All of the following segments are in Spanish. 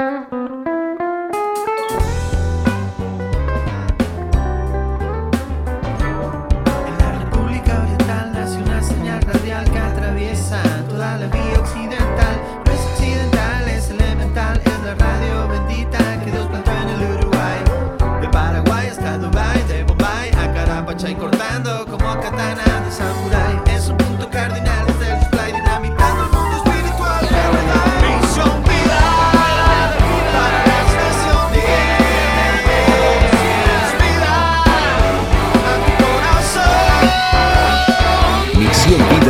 Mm-hmm.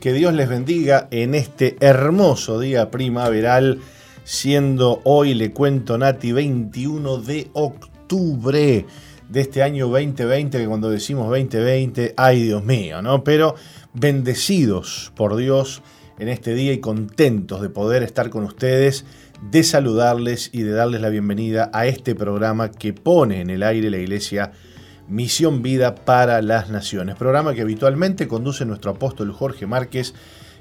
Que Dios les bendiga en este hermoso día primaveral, siendo hoy, le cuento Nati, 21 de octubre de este año 2020, que cuando decimos 2020, ay Dios mío, ¿no? Pero bendecidos por Dios en este día y contentos de poder estar con ustedes, de saludarles y de darles la bienvenida a este programa que pone en el aire la iglesia Misión Vida para las Naciones, programa que habitualmente conduce nuestro apóstol Jorge Márquez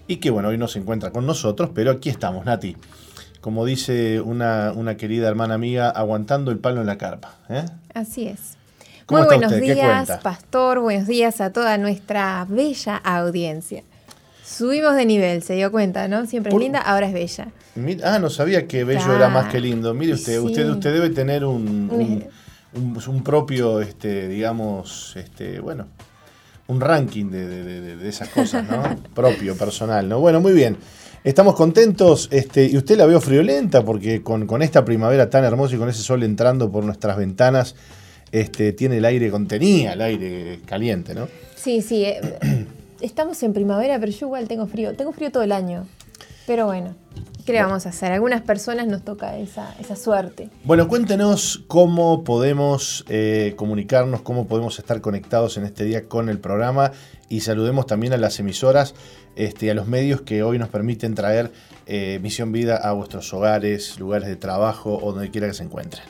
y que bueno, hoy no se encuentra con nosotros, pero aquí estamos, Nati. Como dice una, una querida hermana amiga, aguantando el palo en la carpa. ¿eh? Así es. Muy buenos días, pastor, buenos días a toda nuestra bella audiencia. Subimos de nivel, se dio cuenta, ¿no? Siempre es linda, ahora es bella. Ah, no sabía que bello era más que lindo. Mire usted, usted, usted debe tener un un, propio, este, digamos, este, bueno, un ranking de, esas cosas, ¿no? propio, personal, ¿no? Bueno, muy bien. Estamos contentos, este, y usted la veo friolenta porque con, esta primavera tan hermosa y con ese sol entrando por nuestras ventanas, este, tiene el aire contenía, el aire caliente, ¿no? Sí, sí. Eh, estamos en primavera, pero yo igual tengo frío. Tengo frío todo el año. Pero bueno. ¿Qué le vamos a hacer? A algunas personas nos toca esa, suerte. Bueno, cuéntenos cómo podemos eh, comunicarnos, cómo podemos estar conectados en este día con el programa y saludemos también a las emisoras este, a los medios que hoy nos permiten traer eh, Misión Vida a vuestros hogares, lugares de trabajo o donde quiera que se encuentren.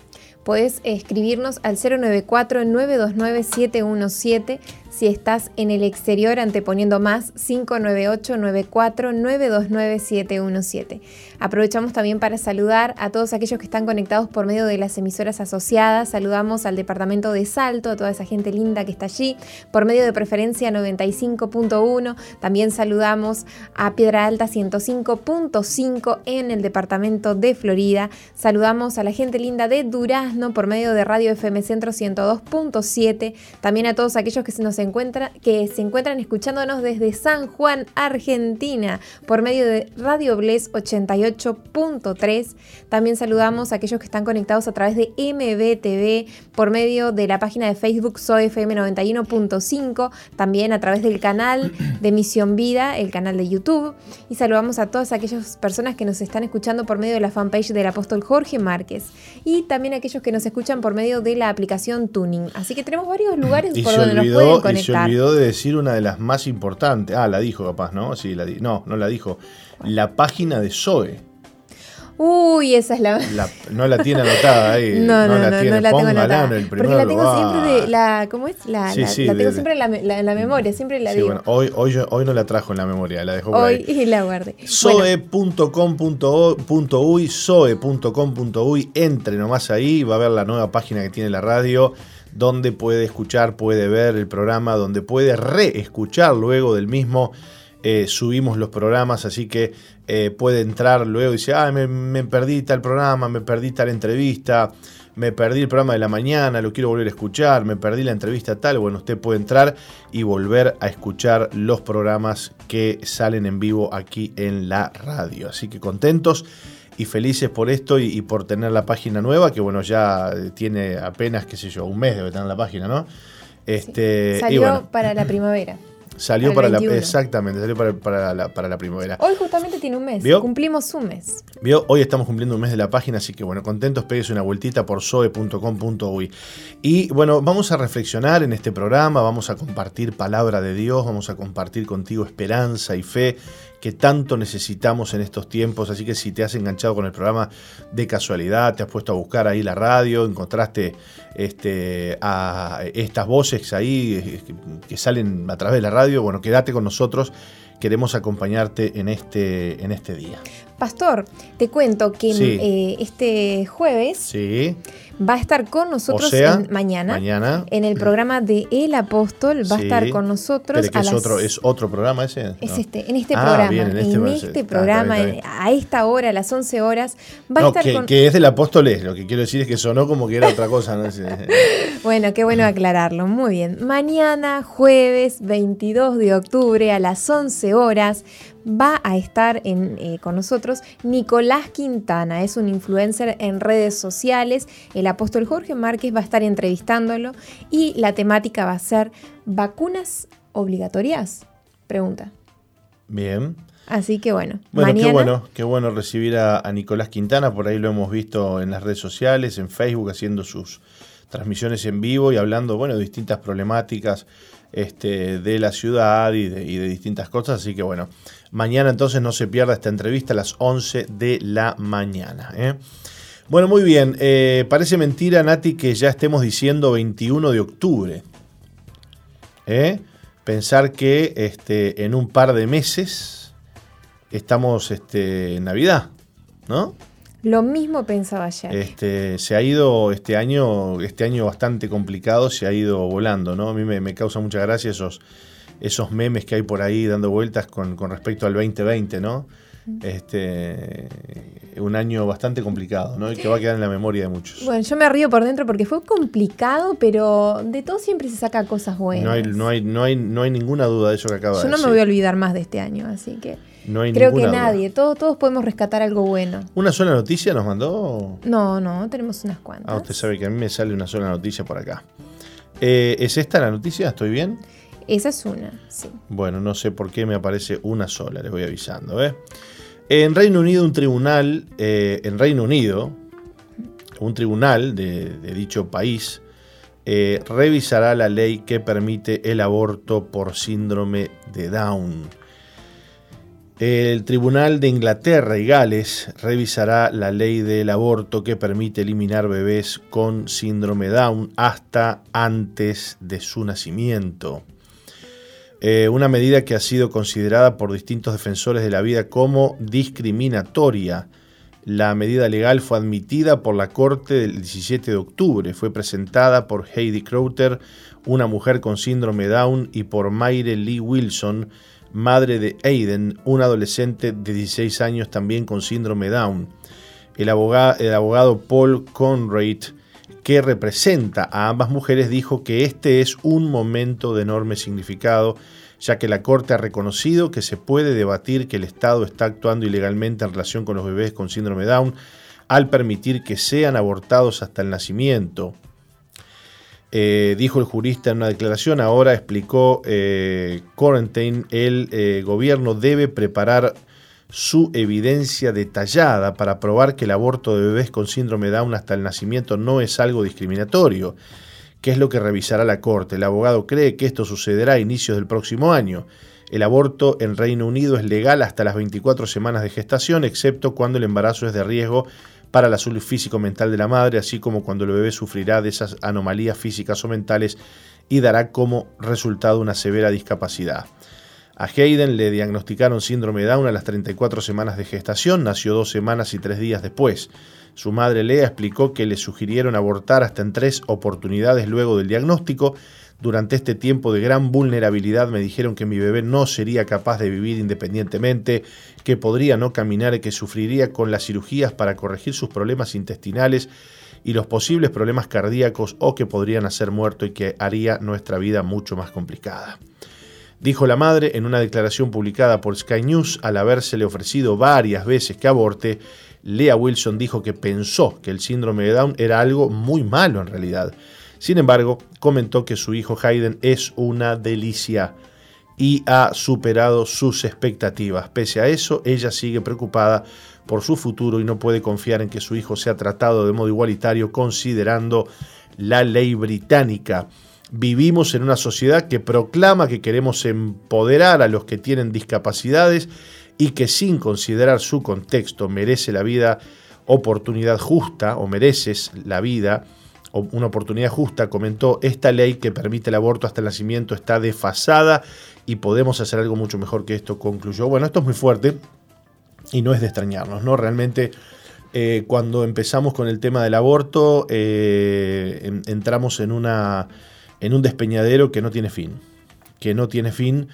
Puedes escribirnos al 094-929-717 si estás en el exterior anteponiendo más 598-94-929-717. Aprovechamos también para saludar a todos aquellos que están conectados por medio de las emisoras asociadas. Saludamos al departamento de Salto, a toda esa gente linda que está allí, por medio de preferencia 95.1. También saludamos a Piedra Alta 105.5 en el departamento de Florida. Saludamos a la gente linda de Durazno por medio de Radio FM Centro 102.7. También a todos aquellos que se nos nos encuentra, que se encuentran escuchándonos desde San Juan, Argentina, por medio de Radio Bles 88.3. También saludamos a aquellos que están conectados a través de MBTV, por medio de la página de Facebook SoFM 91.5, también a través del canal de Misión Vida, el canal de YouTube. Y saludamos a todas aquellas personas que nos están escuchando por medio de la fanpage del apóstol Jorge Márquez. Y también aquellos que nos escuchan por medio de la aplicación Tuning. Así que tenemos varios lugares por donde nos pueden conectar. Se olvidó de decir una de las más importantes. Ah, la dijo capaz, ¿no? Sí, la di no, no la dijo. La página de Zoe. Uy, esa es la... no la tiene anotada ahí. No, no, no, la tiene. no la tengo anotada. En el Porque la tengo siempre de la, ¿cómo es? La, sí, la, sí, la tengo siempre en la, la, la, memoria, siempre la sí, digo. Bueno, hoy, hoy, hoy no la trajo en la memoria, la dejó por hoy ahí. y la guardé. Soe.com.uy, soe.com.uy, entre nomás ahí, va a ver la nueva página que tiene la radio donde puede escuchar, puede ver el programa, donde puede reescuchar luego del mismo. Eh, subimos los programas, así que eh, puede entrar luego y dice, ah, me, perdí tal programa, me perdí tal entrevista, me perdí el programa de la mañana, lo quiero volver a escuchar, me perdí la entrevista tal. Bueno, usted puede entrar y volver a escuchar los programas que salen en vivo aquí en la radio. Así que contentos y felices por esto y, por tener la página nueva, que bueno, ya tiene apenas, qué sé yo, un mes debe tener la página, ¿no? Este, Salió para la primavera. Salió para la exactamente, salió para, la, para, la, primavera. Hoy justamente tiene un mes. Cumplimos un mes. ¿Vio? Hoy estamos cumpliendo un mes de la página, así que bueno, contentos, pegues una vueltita por soe.com.uy. Y bueno, vamos a reflexionar en este programa, vamos a compartir palabra de Dios, vamos a compartir contigo esperanza y fe que tanto necesitamos en estos tiempos. Así que si te has enganchado con el programa de casualidad, te has puesto a buscar ahí la radio, encontraste este, a estas voces ahí eh, que salen a través de la radio, bueno, quédate con nosotros. Queremos acompañarte en este, en este día. Pastor, te cuento que eh, este jueves sí. Va a estar con nosotros mañana, mañana, en el programa de El Apóstol. Va a estar con nosotros. es, otro, ¿Es otro programa ese? Es este, en este ah, programa. en este, en este programa, a esta hora, a las 11 horas, va a estar que, con. Que es del Apóstol es, lo que quiero decir es que sonó como que era otra cosa. ¿no? bueno, qué bueno aclararlo. Muy bien. Mañana, jueves 22 de octubre, a las 11 horas, va a estar eh, con nosotros Nicolás Quintana, es un influencer en redes sociales. El apóstol Jorge Márquez va a estar entrevistándolo y la temática va a ser vacunas obligatorias. Pregunta. Bien. Así que bueno. Bueno, qué bueno, qué bueno recibir a, Nicolás Quintana, por ahí lo hemos visto en las redes sociales, en Facebook, haciendo sus transmisiones en vivo y hablando, bueno, de distintas problemáticas este, de la ciudad y de, distintas cosas. Así que bueno, Mañana entonces no se pierda esta entrevista a las 11 de la mañana. ¿eh? Bueno, muy bien. Eh, parece mentira, Nati, que ya estemos diciendo 21 de octubre. ¿eh? Pensar que este, en un par de meses estamos este, en Navidad, ¿no? Lo mismo pensaba ayer. Este, se ha ido este año, este año bastante complicado, se ha ido volando, ¿no? A mí me, me causa mucha gracia esos esos memes que hay por ahí dando vueltas con, respecto al 2020, ¿no? Este, un año bastante complicado, ¿no? Y que va a quedar en la memoria de muchos. Bueno, yo me río por dentro porque fue complicado, pero de todo siempre se saca cosas buenas. No hay, no hay, no hay, no hay ninguna duda de eso que acaba de decir. Yo no me voy a olvidar más de este año, así que. No hay Creo que nadie, todos, todos podemos rescatar algo bueno. ¿Una sola noticia nos mandó? No, no, tenemos unas cuantas. Ah, usted sabe que a mí me sale una sola noticia por acá. Eh, ¿Es esta la noticia? ¿Estoy bien? Esa es una, sí. Bueno, no sé por qué me aparece una sola, les voy avisando. ¿eh? En Reino Unido, un tribunal, eh, en Reino Unido, un tribunal de, dicho país eh, revisará la ley que permite el aborto por síndrome de Down. El Tribunal de Inglaterra y Gales revisará la ley del aborto que permite eliminar bebés con síndrome Down hasta antes de su nacimiento. Eh, una medida que ha sido considerada por distintos defensores de la vida como discriminatoria. La medida legal fue admitida por la Corte del 17 de octubre. Fue presentada por Heidi Crowther, una mujer con síndrome Down, y por Mayre Lee Wilson, madre de Aiden, un adolescente de 16 años también con síndrome Down. El abogado, el abogado Paul Conrad que representa a ambas mujeres, dijo que este es un momento de enorme significado, ya que la Corte ha reconocido que se puede debatir que el Estado está actuando ilegalmente en relación con los bebés con síndrome Down al permitir que sean abortados hasta el nacimiento. Eh, dijo el jurista en una declaración, ahora explicó eh, Quarantine, el eh, gobierno debe preparar su evidencia detallada para probar que el aborto de bebés con síndrome Down hasta el nacimiento no es algo discriminatorio, que es lo que revisará la Corte. El abogado cree que esto sucederá a inicios del próximo año. El aborto en Reino Unido es legal hasta las 24 semanas de gestación, excepto cuando el embarazo es de riesgo para la salud físico-mental de la madre, así como cuando el bebé sufrirá de esas anomalías físicas o mentales y dará como resultado una severa discapacidad. A Hayden le diagnosticaron síndrome de Down a las 34 semanas de gestación, nació dos semanas y tres días después. Su madre Lea explicó que le sugirieron abortar hasta en tres oportunidades luego del diagnóstico, durante este tiempo de gran vulnerabilidad me dijeron que mi bebé no sería capaz de vivir independientemente, que podría no caminar y que sufriría con las cirugías para corregir sus problemas intestinales y los posibles problemas cardíacos o que podrían hacer muerto y que haría nuestra vida mucho más complicada. Dijo la madre en una declaración publicada por Sky News al habérsele ofrecido varias veces que aborte, Lea Wilson dijo que pensó que el síndrome de Down era algo muy malo en realidad sin embargo, comentó que su hijo Hayden es una delicia y ha superado sus expectativas. Pese a eso, ella sigue preocupada por su futuro y no puede confiar en que su hijo sea tratado de modo igualitario considerando la ley británica. Vivimos en una sociedad que proclama que queremos empoderar a los que tienen discapacidades y que sin considerar su contexto merece la vida, oportunidad justa o mereces la vida una oportunidad justa, comentó, esta ley que permite el aborto hasta el nacimiento está desfasada y podemos hacer algo mucho mejor que esto, concluyó. Bueno, esto es muy fuerte y no es de extrañarnos, ¿no? Realmente eh, cuando empezamos con el tema del aborto eh, entramos en, una, en un despeñadero que no tiene fin, que no tiene fin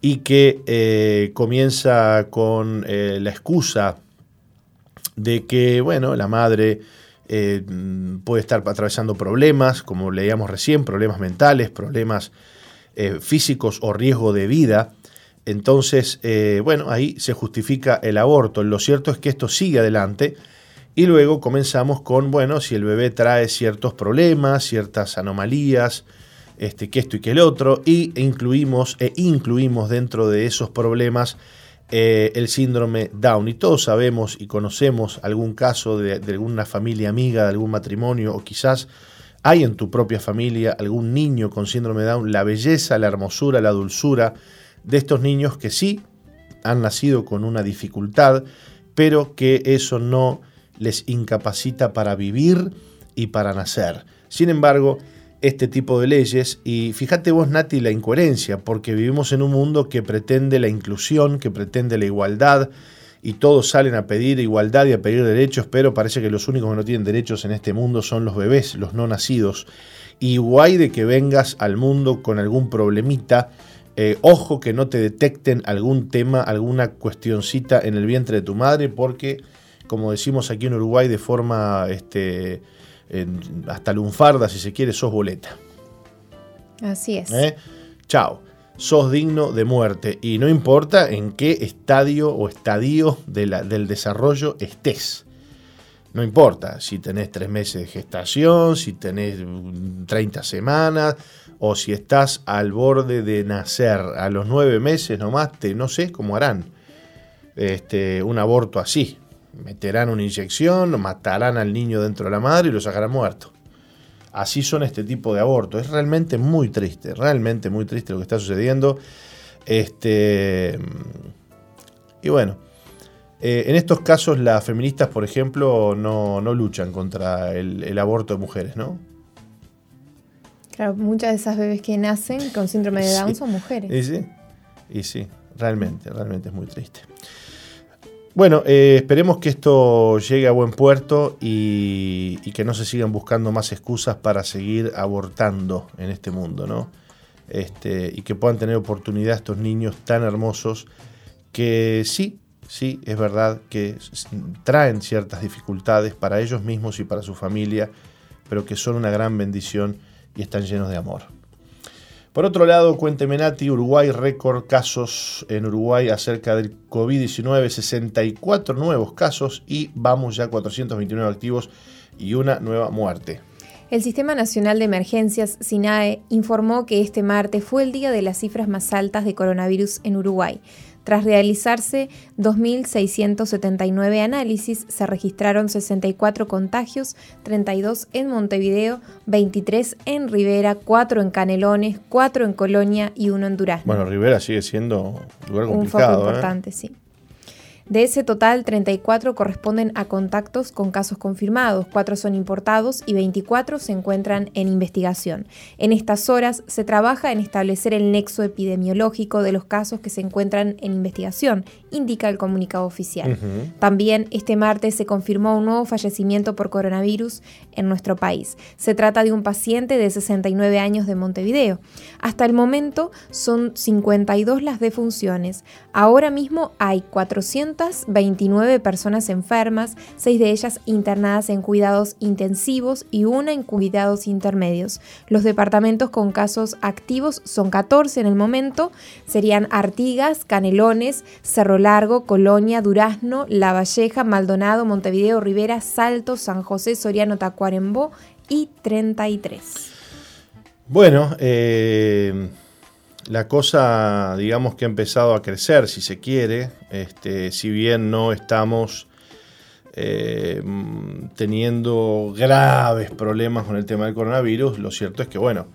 y que eh, comienza con la excusa de que, bueno, la madre eh, puede estar atravesando problemas, como leíamos recién, problemas mentales, problemas eh, físicos o riesgo de vida. Entonces, eh, bueno, ahí se justifica el aborto. Lo cierto es que esto sigue adelante y luego comenzamos con, bueno, si el bebé trae ciertos problemas, ciertas anomalías, este, que esto y que el otro, y incluimos, e incluimos dentro de esos problemas eh, el síndrome Down. Y todos sabemos y conocemos algún caso de, alguna familia amiga, de algún matrimonio, o quizás hay en tu propia familia algún niño con síndrome Down, la belleza, la hermosura, la dulzura de estos niños que sí han nacido con una dificultad, pero que eso no les incapacita para vivir y para nacer. Sin embargo, este tipo de leyes. Y fíjate vos, Nati, la incoherencia, porque vivimos en un mundo que pretende la inclusión, que pretende la igualdad, y todos salen a pedir igualdad y a pedir derechos, pero parece que los únicos que no tienen derechos en este mundo son los bebés, los no nacidos. Y guay de que vengas al mundo con algún problemita, eh, ojo que no te detecten algún tema, alguna cuestioncita en el vientre de tu madre, porque, como decimos aquí en Uruguay de forma este, hasta lunfarda, si se quiere, sos boleta. Así es. ¿Eh? Chao. Sos digno de muerte y no importa en qué estadio o estadio del desarrollo estés. No importa si tenés tres meses de gestación, si tenés 30 semanas o si estás al borde de nacer a los nueve meses nomás, te, no sé cómo harán este, un aborto así meterán una inyección, matarán al niño dentro de la madre y lo sacarán muerto. Así son este tipo de abortos. Es realmente muy triste, realmente muy triste lo que está sucediendo. Este, y bueno, eh, en estos casos las feministas, por ejemplo, no, luchan contra el, aborto de mujeres, ¿no? Claro, muchas de esas bebés que nacen con síndrome de Down son mujeres. Y sí, y sí, realmente, realmente es muy triste. Bueno, eh, esperemos que esto llegue a buen puerto y, que no se sigan buscando más excusas para seguir abortando en este mundo, ¿no? Este, y que puedan tener oportunidad estos niños tan hermosos que sí, sí, es verdad que traen ciertas dificultades para ellos mismos y para su familia, pero que son una gran bendición y están llenos de amor. Por otro lado, cuénteme Nati, Uruguay récord casos en Uruguay acerca del COVID-19, 64 nuevos casos y vamos ya a 429 activos y una nueva muerte. El Sistema Nacional de Emergencias, SINAE, informó que este martes fue el día de las cifras más altas de coronavirus en Uruguay. Tras realizarse 2.679 análisis, se registraron 64 contagios, 32 en Montevideo, 23 en Rivera, 4 en Canelones, 4 en Colonia y 1 en Durazno. Bueno, Rivera sigue siendo un lugar complicado. Un foco ¿eh? importante, sí. De ese total, 34 corresponden a contactos con casos confirmados, 4 son importados y 24 se encuentran en investigación. En estas horas se trabaja en establecer el nexo epidemiológico de los casos que se encuentran en investigación, indica el comunicado oficial. También este martes se confirmó un nuevo fallecimiento por coronavirus en nuestro país. Se trata de un paciente de 69 años de Montevideo. Hasta el momento son 52 las defunciones. Ahora mismo hay 400 29 personas enfermas, 6 de ellas internadas en cuidados intensivos y una en cuidados intermedios. Los departamentos con casos activos son 14 en el momento, serían Artigas, Canelones, Cerro Largo, Colonia, Durazno, La Valleja, Maldonado, Montevideo, Rivera, Salto, San José, Soriano, Tacuarembó y 33. Bueno, eh, la cosa, digamos que ha empezado a crecer, si se quiere, este, si bien no estamos eh, teniendo graves problemas con el tema del coronavirus, lo cierto es que, bueno,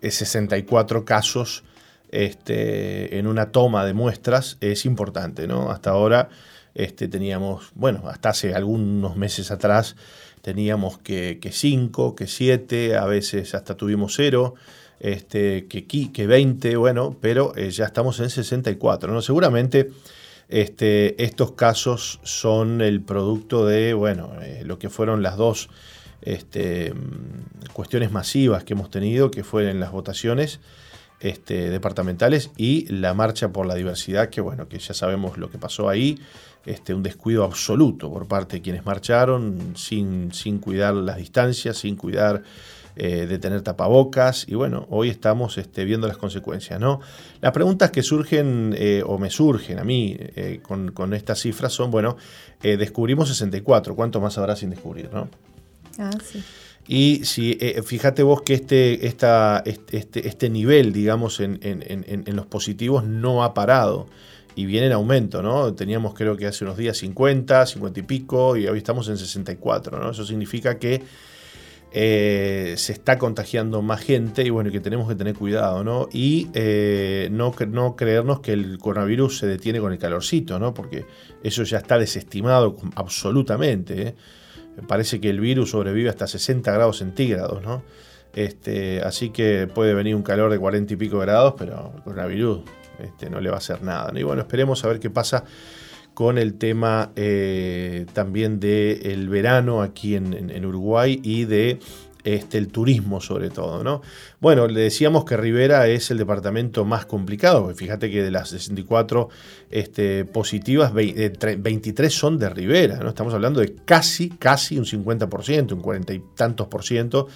64 casos este, en una toma de muestras es importante, ¿no? Hasta ahora este, teníamos, bueno, hasta hace algunos meses atrás teníamos que 5, que 7, a veces hasta tuvimos 0 este, que, que 20, bueno, pero eh, ya estamos en 64. ¿no? Seguramente este, estos casos son el producto de, bueno, eh, lo que fueron las dos este, cuestiones masivas que hemos tenido, que fueron las votaciones este, departamentales y la marcha por la diversidad, que bueno, que ya sabemos lo que pasó ahí, este, un descuido absoluto por parte de quienes marcharon, sin, sin cuidar las distancias, sin cuidar eh, de tener tapabocas y bueno, hoy estamos este, viendo las consecuencias. ¿no? Las preguntas que surgen eh, o me surgen a mí eh, con, estas cifras son, bueno, descubrimos 64, ¿cuánto más habrá sin descubrir? ¿no? Ah, sí. Y si fíjate vos que este, esta, este, este nivel, digamos, en, en, los positivos no ha parado y viene en aumento, ¿no? Teníamos creo que hace unos días 50, 50 y pico y hoy estamos en 64, ¿no? Eso significa que eh, se está contagiando más gente y bueno, que tenemos que tener cuidado, ¿no? Y eh, no, no creernos que el coronavirus se detiene con el calorcito, ¿no? Porque eso ya está desestimado absolutamente. ¿eh? Parece que el virus sobrevive hasta 60 grados centígrados, ¿no? Este, así que puede venir un calor de 40 y pico grados, pero el coronavirus este, no le va a hacer nada. Y bueno, esperemos a ver qué pasa con el tema eh, también del verano aquí en, Uruguay y de este, el turismo sobre todo. ¿no? Bueno, le decíamos que Rivera es el departamento más complicado, fíjate que de las 64 este, positivas, 23 son de Rivera, ¿no? estamos hablando de casi, casi un 50%, un 40 y tantos por ciento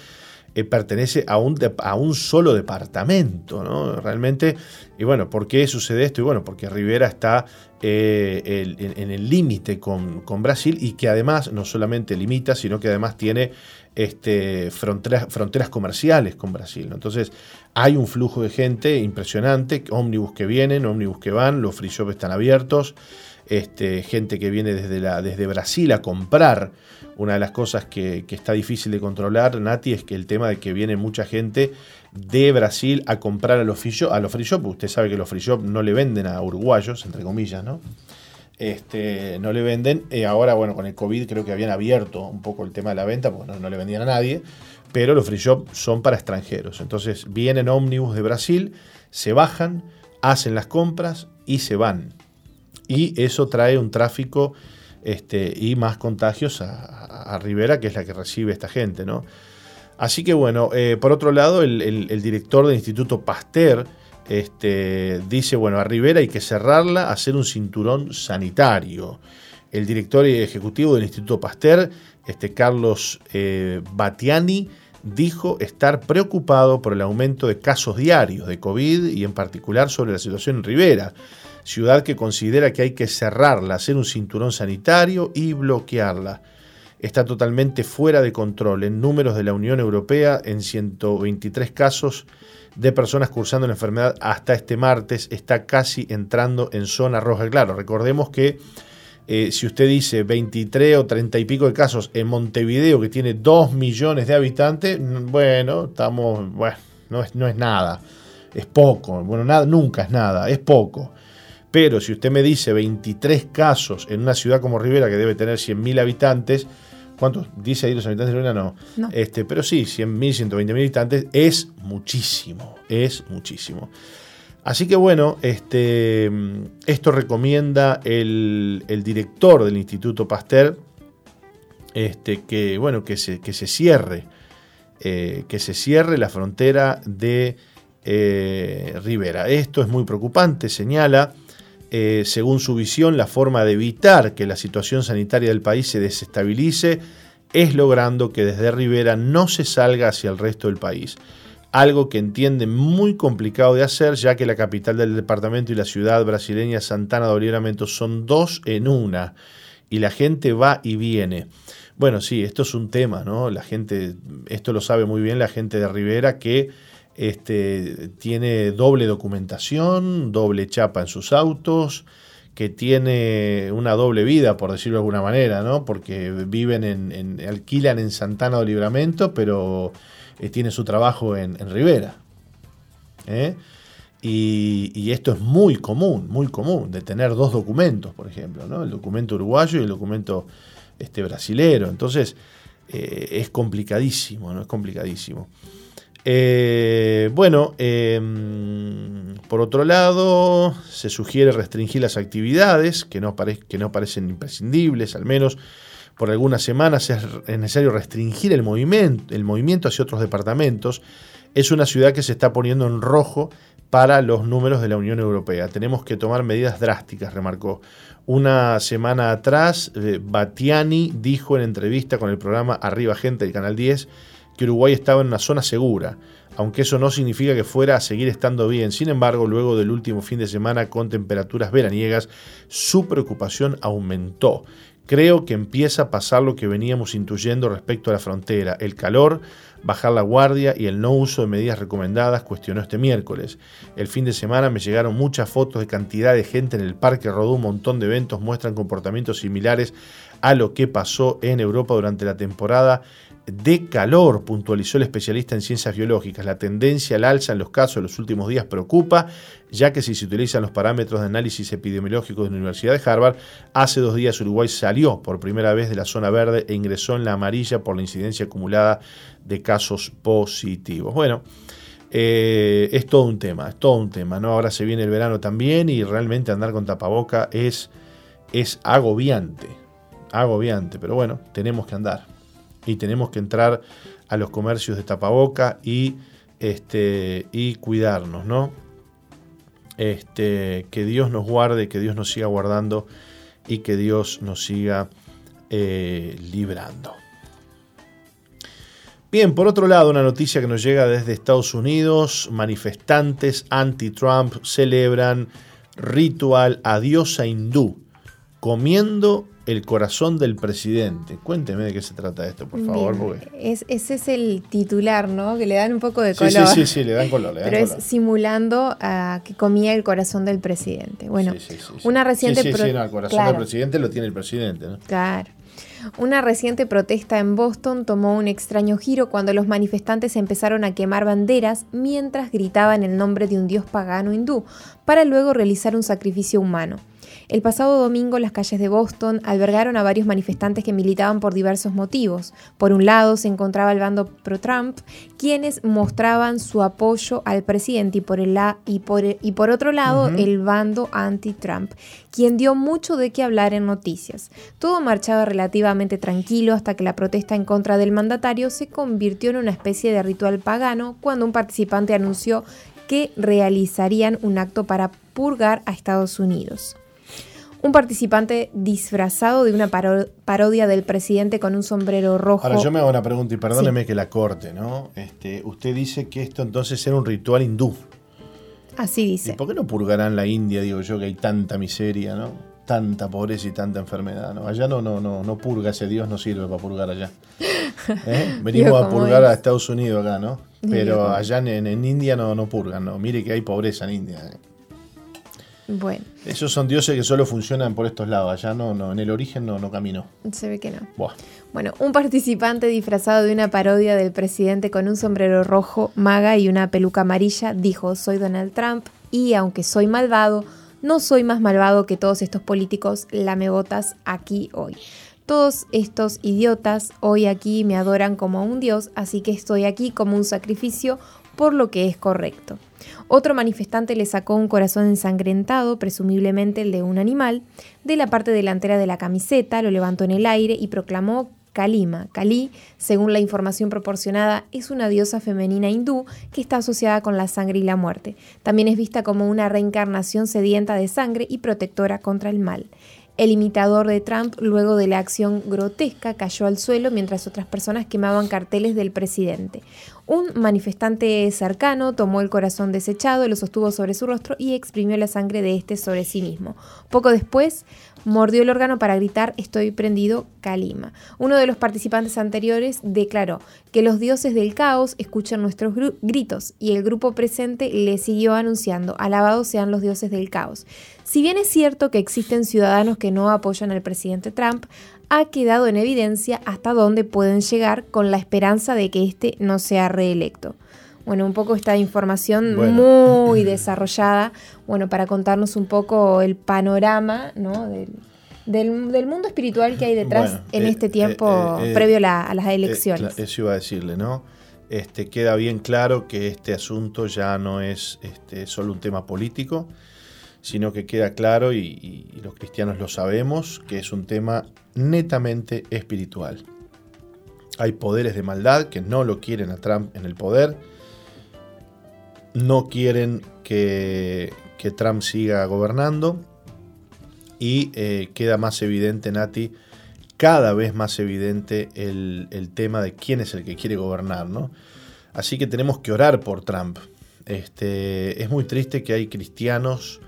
eh, pertenece a un, solo departamento, ¿no? Realmente, y bueno, ¿por qué sucede esto? Y bueno, porque Rivera está eh, en, el límite con, Brasil y que además no solamente limita, sino que además tiene este, fronteras, comerciales con Brasil. Entonces, hay un flujo de gente impresionante, ómnibus que vienen, ómnibus que van, los free shops están abiertos, este, gente que viene desde Brasil a comprar una de las cosas que, está difícil de controlar, Nati, es que el tema de que viene mucha gente de Brasil a comprar a los free shop, a los. Usted sabe que los free shop no le venden a uruguayos, entre comillas, ¿no? Este, no le venden. Eh, ahora, bueno, con el COVID creo que habían abierto un poco el tema de la venta, porque no, le vendían a nadie. Pero los free shop son para extranjeros. Entonces vienen ómnibus de Brasil, se bajan, hacen las compras y se van. Y eso trae un tráfico este, y más contagios a, Rivera, que es la que recibe esta gente, ¿no? Así que bueno, eh, por otro lado, el, director del Instituto Pasteur este, dice, bueno, a Rivera hay que cerrarla, hacer un cinturón sanitario. El director ejecutivo del Instituto Pasteur, este, Carlos eh, Batiani, dijo estar preocupado por el aumento de casos diarios de COVID y en particular sobre la situación en Rivera, ciudad que considera que hay que cerrarla, hacer un cinturón sanitario y bloquearla. Está totalmente fuera de control. En números de la Unión Europea, en 123 casos de personas cursando la enfermedad hasta este martes, está casi entrando en zona roja. Claro, recordemos que eh, si usted dice 23 o 30 y pico de casos en Montevideo, que tiene 2 millones de habitantes, bueno, estamos, bueno, no es, no es nada, es poco, bueno, nunca es nada, es poco. Pero si usted me dice 23 casos en una ciudad como Rivera, que debe tener 100.000 habitantes, ¿cuántos dice ahí los habitantes de Rivera? No. no. Este, pero sí, 100.000, 120.000 habitantes es muchísimo, es muchísimo. Así que bueno, este, esto recomienda el, director del Instituto Pasteur este, que, bueno, que, se, que se cierre, eh, que se cierre la frontera de eh, Rivera. Esto es muy preocupante, señala, eh, según su visión, la forma de evitar que la situación sanitaria del país se desestabilice es logrando que desde Rivera no se salga hacia el resto del país algo que entiende muy complicado de hacer, ya que la capital del departamento y la ciudad brasileña Santana de Livramento son dos en una, y la gente va y viene. Bueno, sí, esto es un tema, ¿no? La gente, esto lo sabe muy bien la gente de Rivera, que este, tiene doble documentación, doble chapa en sus autos, que tiene una doble vida, por decirlo de alguna manera, ¿no? Porque viven en, alquilan en Santana de Libramento, pero eh, tiene su trabajo en, Rivera. ¿eh? Y, esto es muy común, muy común, de tener dos documentos, por ejemplo, ¿no? el documento uruguayo y el documento este, brasilero. Entonces, eh, es complicadísimo, ¿no? Es complicadísimo. Bueno, em, por otro lado, se sugiere restringir las actividades que no, parecen imprescindibles, al menos por algunas semanas es necesario restringir el movimiento, hacia otros departamentos. Es una ciudad que se está poniendo en rojo para los números de la Unión Europea. Tenemos que tomar medidas drásticas, remarcó. Una semana atrás, eh, dijo en entrevista con el programa Arriba Gente del Canal 10 que Uruguay estaba en una zona segura, aunque eso no significa que fuera a seguir estando bien. Sin embargo, luego del último fin de semana con temperaturas veraniegas, su preocupación aumentó. Creo que empieza a pasar lo que veníamos intuyendo respecto a la frontera. El calor, bajar la guardia y el no uso de medidas recomendadas cuestionó este miércoles. El fin de semana me llegaron muchas fotos de cantidad de gente en el parque rodó un montón de eventos, muestran comportamientos similares a lo que pasó en Europa durante la temporada de calor, puntualizó el especialista en ciencias biológicas. La tendencia al alza en los casos de los últimos días preocupa, ya que si se utilizan los parámetros de análisis epidemiológico de la Universidad de Harvard, hace dos días Uruguay salió por primera vez de la zona verde e ingresó en la amarilla por la incidencia acumulada de casos positivos. Bueno, eh, es todo un tema, es todo un tema. ¿no? Ahora se viene el verano también y realmente andar con tapaboca es, es agobiante, agobiante, pero bueno, tenemos que andar y tenemos que entrar a los comercios de tapaboca y, este, y cuidarnos, ¿no? Este, que Dios nos guarde, que Dios nos siga guardando y que Dios nos siga eh, librando. Bien, por otro lado, una noticia que nos llega desde Estados Unidos, manifestantes anti-Trump celebran ritual a hindú, comiendo el corazón del presidente. Cuénteme de qué se trata esto, por favor. ese es el titular, ¿no? Que le dan un poco de color. Sí, sí, sí, le dan color. Pero es simulando a que comía el corazón del presidente. Bueno, una reciente... Sí, sí, no, el corazón del presidente lo tiene el presidente, ¿no? Claro. Una reciente protesta en Boston tomó un extraño giro cuando los manifestantes empezaron a quemar banderas mientras gritaban el nombre de un dios pagano hindú, para luego realizar un sacrificio humano. El pasado domingo las calles de Boston albergaron a varios manifestantes que militaban por diversos motivos. Por un lado se encontraba el bando pro-Trump, quienes mostraban su apoyo al presidente y por, el y por, y por otro lado el bando anti-Trump, quien dio mucho de qué hablar en noticias. Todo marchaba relativamente tranquilo hasta que la protesta en contra del mandatario se convirtió en una especie de ritual pagano cuando un participante anunció que realizarían un acto para purgar a Estados Unidos. Un participante disfrazado de una parodia del presidente con un sombrero rojo. Ahora yo me hago una pregunta y perdóneme que la corte, ¿no? Este, usted dice que esto entonces era un ritual hindú. Así dice. ¿Y por qué no purgarán la India, digo yo, que hay tanta miseria, ¿no? Tanta pobreza y tanta enfermedad, ¿no? Allá no, no, no, no purga, ese Dios no sirve para purgar allá. ¿Eh? Venimos a purgar a Estados Unidos acá, ¿no? Pero allá en, India no, no purgan, ¿no? Mire que hay pobreza en India. ¿eh? Bueno. Esos son dioses que solo funcionan por estos lados. Allá no, no, en el origen no, no caminó. Se ve que no. Bueno, un participante disfrazado de una parodia del presidente con un sombrero rojo, maga y una peluca amarilla dijo: Soy Donald Trump y aunque soy malvado, no soy más malvado que todos estos políticos lamebotas aquí hoy. Todos estos idiotas hoy aquí me adoran como a un dios, así que estoy aquí como un sacrificio por lo que es correcto. Otro manifestante le sacó un corazón ensangrentado, presumiblemente el de un animal, de la parte delantera de la camiseta, lo levantó en el aire y proclamó Kalima. Kali, según la información proporcionada, es una diosa femenina hindú que está asociada con la sangre y la muerte. También es vista como una reencarnación sedienta de sangre y protectora contra el mal. El imitador de Trump, luego de la acción grotesca, cayó al suelo mientras otras personas quemaban carteles del presidente. Un manifestante cercano tomó el corazón desechado, lo sostuvo sobre su rostro y exprimió la sangre de este sobre sí mismo. Poco después, mordió el órgano para gritar Estoy prendido, Kalima. Uno de los participantes anteriores declaró que los dioses del caos escuchan nuestros gritos y el grupo presente le siguió anunciando Alabados sean los dioses del caos. Si bien es cierto que existen ciudadanos que no apoyan al presidente Trump, ha quedado en evidencia hasta dónde pueden llegar con la esperanza de que éste no sea reelecto. Bueno, un poco esta información muy desarrollada, bueno, para contarnos un poco el panorama ¿no? del, mundo espiritual que hay detrás en eh, este tiempo eh, eh, previo a las elecciones. eso iba a decirle, ¿no? Este, queda bien claro que este asunto ya no es este, solo un tema político, sino que queda claro, y los cristianos lo sabemos, que es un tema netamente espiritual. Hay poderes de maldad que no lo quieren a Trump en el poder, no quieren que, Trump siga gobernando y eh, queda más evidente, Nati, cada vez más evidente el, tema de quién es el que quiere gobernar, ¿no? Así que tenemos que orar por Trump. Este, es muy triste que hay cristianos,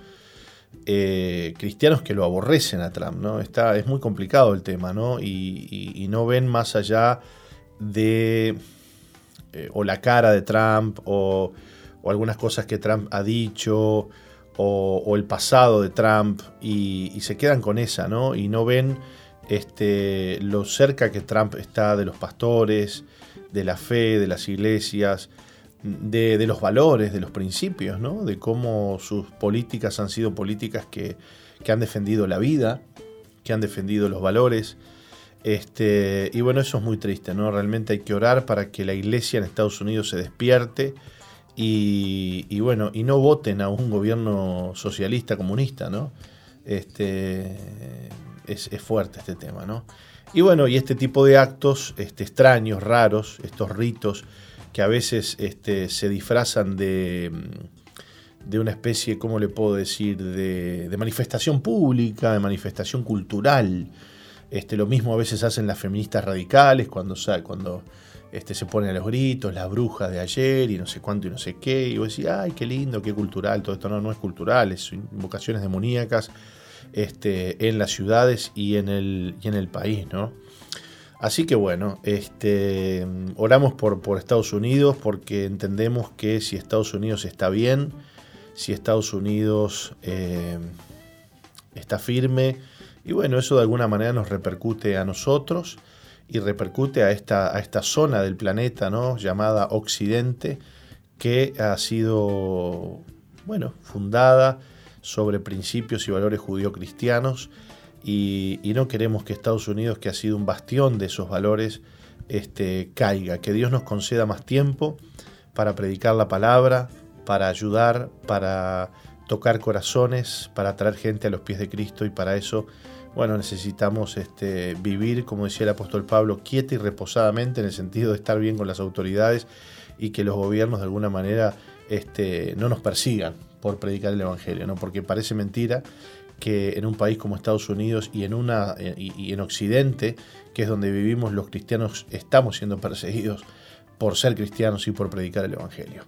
eh, cristianos que lo aborrecen a Trump, ¿no? Está, es muy complicado el tema, ¿no? Y, no ven más allá de eh, o la cara de Trump o o algunas cosas que Trump ha dicho o, el pasado de Trump y, se quedan con esa, ¿no? Y no ven este, lo cerca que Trump está de los pastores, de la fe, de las iglesias, de, los valores, de los principios, ¿no? De cómo sus políticas han sido políticas que, que han defendido la vida, que han defendido los valores. Este, y bueno, eso es muy triste, ¿no? Realmente hay que orar para que la iglesia en Estados Unidos se despierte y, bueno, y no voten a un gobierno socialista comunista, ¿no? Este, es, fuerte este tema, ¿no? Y bueno, y este tipo de actos este, extraños, raros, estos ritos que a veces este, se disfrazan de, de una especie, ¿cómo le puedo decir?, de, de manifestación pública, de manifestación cultural. Este, lo mismo a veces hacen las feministas radicales cuando, cuando este, se ponen a los gritos, las brujas de ayer y no sé cuánto y no sé qué. Y vos decís, ay, qué lindo, qué cultural. Todo esto no, no es cultural, es invocaciones demoníacas este, en las ciudades y en el, y en el país, ¿no? Así que bueno, este, oramos por, por Estados Unidos porque entendemos que si Estados Unidos está bien, si Estados Unidos eh, está firme, y bueno, eso de alguna manera nos repercute a nosotros y repercute a esta, a esta zona del planeta ¿no? llamada Occidente, que ha sido bueno, fundada sobre principios y valores judío-cristianos y, no queremos que Estados Unidos, que ha sido un bastión de esos valores, este, caiga. Que Dios nos conceda más tiempo para predicar la palabra, para ayudar, para tocar corazones, para traer gente a los pies de Cristo y para eso bueno, necesitamos este, vivir, como decía el apóstol Pablo, quieta y reposadamente en el sentido de estar bien con las autoridades y que los gobiernos de alguna manera este, no nos persigan por predicar el Evangelio, ¿no? porque parece mentira que en un país como Estados Unidos y en, una, y en Occidente, que es donde vivimos, los cristianos estamos siendo perseguidos por ser cristianos y por predicar el Evangelio.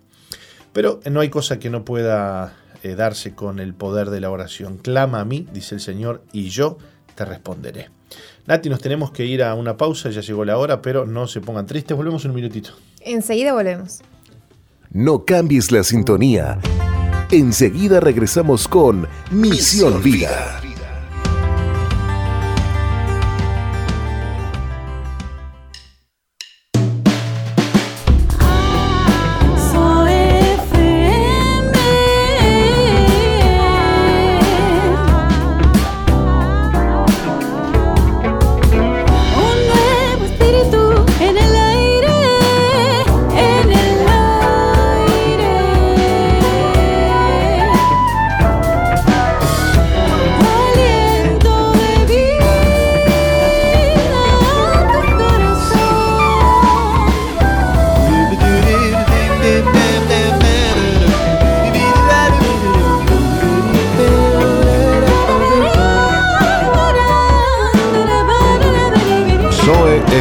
Pero no hay cosa que no pueda eh, darse con el poder de la oración. Clama a mí, dice el Señor, y yo te responderé. Nati, nos tenemos que ir a una pausa, ya llegó la hora, pero no se pongan tristes, volvemos en un minutito. Enseguida volvemos. No cambies la sintonía. Enseguida regresamos con Misión Vida.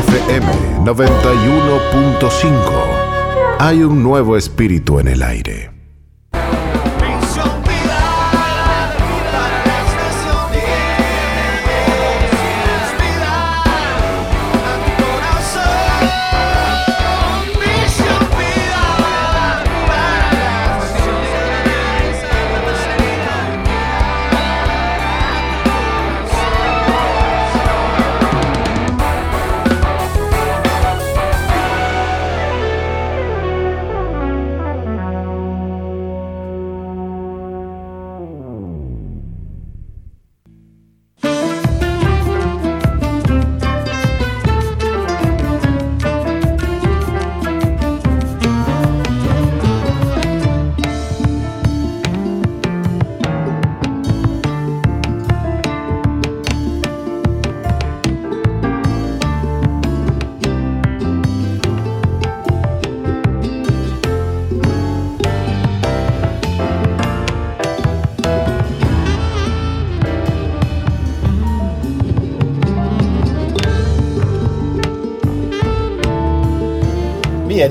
FM 91.5. Hay un nuevo espíritu en el aire.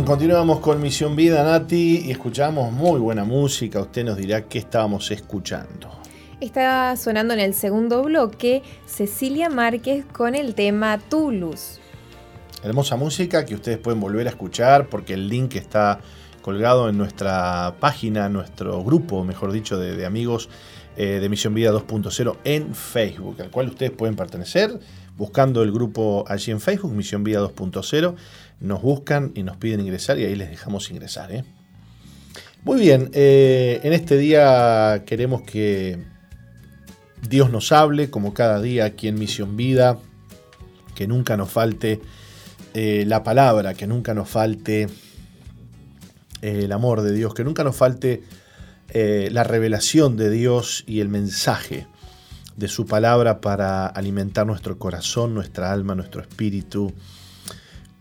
Continuamos con Misión Vida, Nati, y escuchamos muy buena música. Usted nos dirá qué estábamos escuchando. Está sonando en el segundo bloque Cecilia Márquez con el tema Toulouse. Hermosa música que ustedes pueden volver a escuchar porque el link está colgado en nuestra página, nuestro grupo, mejor dicho, de, amigos eh, de Misión Vida 2.0 en Facebook, al cual ustedes pueden pertenecer buscando el grupo allí en Facebook, Misión Vida 2.0 nos buscan y nos piden ingresar y ahí les dejamos ingresar. ¿eh? Muy bien, eh, en este día queremos que Dios nos hable, como cada día aquí en Misión Vida, que nunca nos falte eh, la palabra, que nunca nos falte el amor de Dios, que nunca nos falte la revelación de Dios y el mensaje de su palabra para alimentar nuestro corazón, nuestra alma, nuestro espíritu,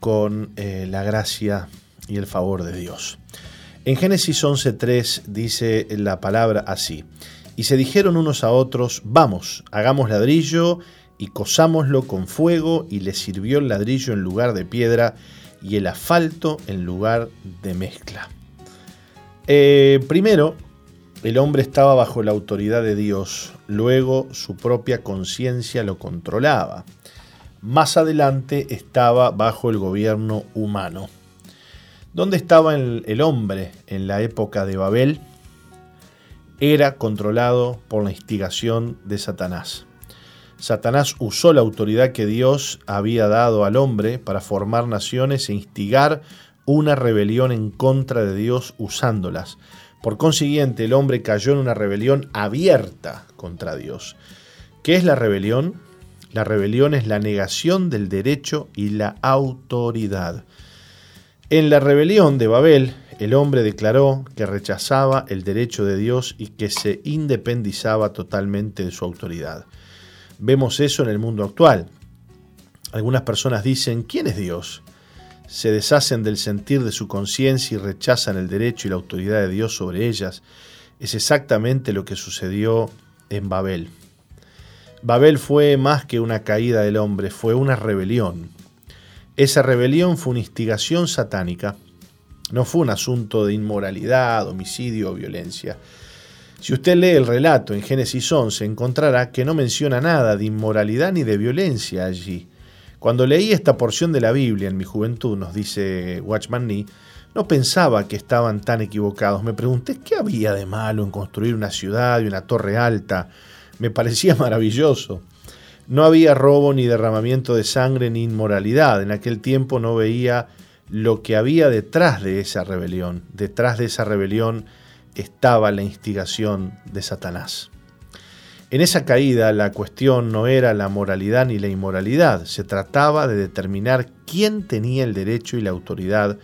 con eh, la gracia y el favor de Dios. En Génesis 11.3 dice la palabra así, y se dijeron unos a otros, vamos, hagamos ladrillo y cosámoslo con fuego, y le sirvió el ladrillo en lugar de piedra y el asfalto en lugar de mezcla. Eh, primero, el hombre estaba bajo la autoridad de Dios, luego su propia conciencia lo controlaba más adelante estaba bajo el gobierno humano. ¿Dónde estaba el, hombre en la época de Babel? Era controlado por la instigación de Satanás. Satanás usó la autoridad que Dios había dado al hombre para formar naciones e instigar una rebelión en contra de Dios usándolas. Por consiguiente, el hombre cayó en una rebelión abierta contra Dios. ¿Qué es la rebelión? La rebelión es la negación del derecho y la autoridad. En la rebelión de Babel, el hombre declaró que rechazaba el derecho de Dios y que se independizaba totalmente de su autoridad. Vemos eso en el mundo actual. Algunas personas dicen, ¿quién es Dios? Se deshacen del sentir de su conciencia y rechazan el derecho y la autoridad de Dios sobre ellas. Es exactamente lo que sucedió en Babel. Babel fue más que una caída del hombre, fue una rebelión. Esa rebelión fue una instigación satánica. No fue un asunto de inmoralidad, homicidio o violencia. Si usted lee el relato en Génesis 11, encontrará que no menciona nada de inmoralidad ni de violencia allí. Cuando leí esta porción de la Biblia en mi juventud, nos dice Watchman Nee, no pensaba que estaban tan equivocados. Me pregunté qué había de malo en construir una ciudad y una torre alta. Me parecía maravilloso. No había robo ni derramamiento de sangre ni inmoralidad. En aquel tiempo no veía lo que había detrás de esa rebelión. Detrás de esa rebelión estaba la instigación de Satanás. En esa caída la cuestión no era la moralidad ni la inmoralidad, se trataba de determinar quién tenía el derecho y la autoridad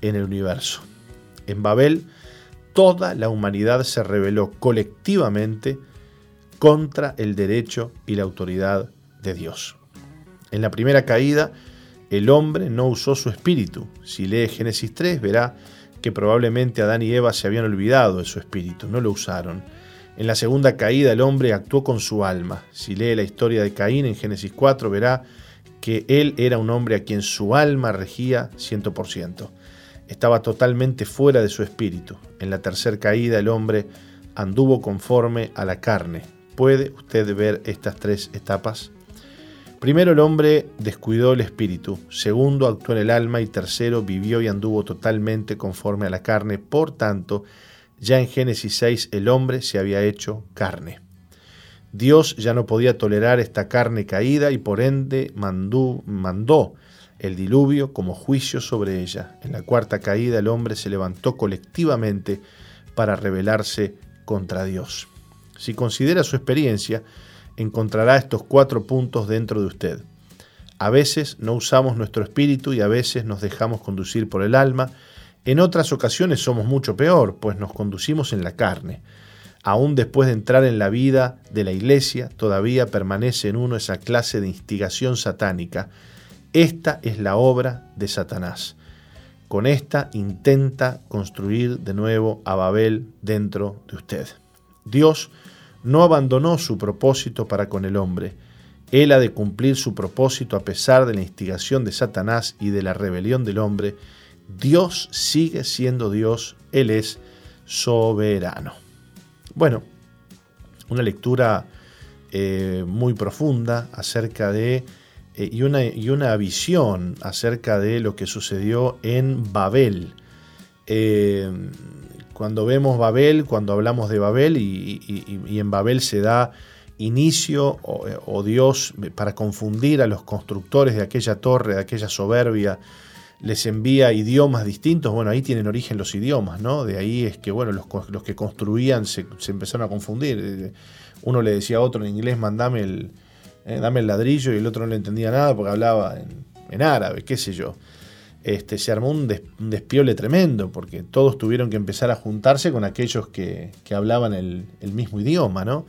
en el universo. En Babel, toda la humanidad se rebeló colectivamente contra el derecho y la autoridad de Dios. En la primera caída, el hombre no usó su espíritu. Si lee Génesis 3, verá que probablemente Adán y Eva se habían olvidado de su espíritu, no lo usaron. En la segunda caída el hombre actuó con su alma. Si lee la historia de Caín en Génesis 4, verá que él era un hombre a quien su alma regía 100%. Estaba totalmente fuera de su espíritu. En la tercera caída el hombre anduvo conforme a la carne, ¿Puede usted ver estas tres etapas? Primero el hombre descuidó el espíritu, segundo actuó en el alma y tercero vivió y anduvo totalmente conforme a la carne. Por tanto, ya en Génesis 6 el hombre se había hecho carne. Dios ya no podía tolerar esta carne caída y por ende mandó, mandó el diluvio como juicio sobre ella. En la cuarta caída el hombre se levantó colectivamente para rebelarse contra Dios. Si considera su experiencia, encontrará estos cuatro puntos dentro de usted. A veces no usamos nuestro espíritu y a veces nos dejamos conducir por el alma. En otras ocasiones somos mucho peor, pues nos conducimos en la carne. Aún después de entrar en la vida de la iglesia, todavía permanece en uno esa clase de instigación satánica. Esta es la obra de Satanás. Con esta intenta construir de nuevo a Babel dentro de usted. Dios no abandonó su propósito para con el hombre. Él ha de cumplir su propósito a pesar de la instigación de Satanás y de la rebelión del hombre. Dios sigue siendo Dios, Él es soberano. Bueno, una lectura eh, muy profunda acerca de eh, y, una, y, una, visión acerca de lo que sucedió en Babel. Eh, cuando vemos Babel, cuando hablamos de Babel y, en Babel se da inicio o, Dios para confundir a los constructores de aquella torre, de aquella soberbia, les envía idiomas distintos, bueno, ahí tienen origen los idiomas, ¿no? De ahí es que, bueno, los, que construían se, empezaron a confundir. Uno le decía a otro en inglés, mandame el, eh, dame el ladrillo, y el otro no le entendía nada porque hablaba en, árabe, qué sé yo este, se armó un, despiole tremendo, porque todos tuvieron que empezar a juntarse con aquellos que, hablaban el, mismo idioma, ¿no?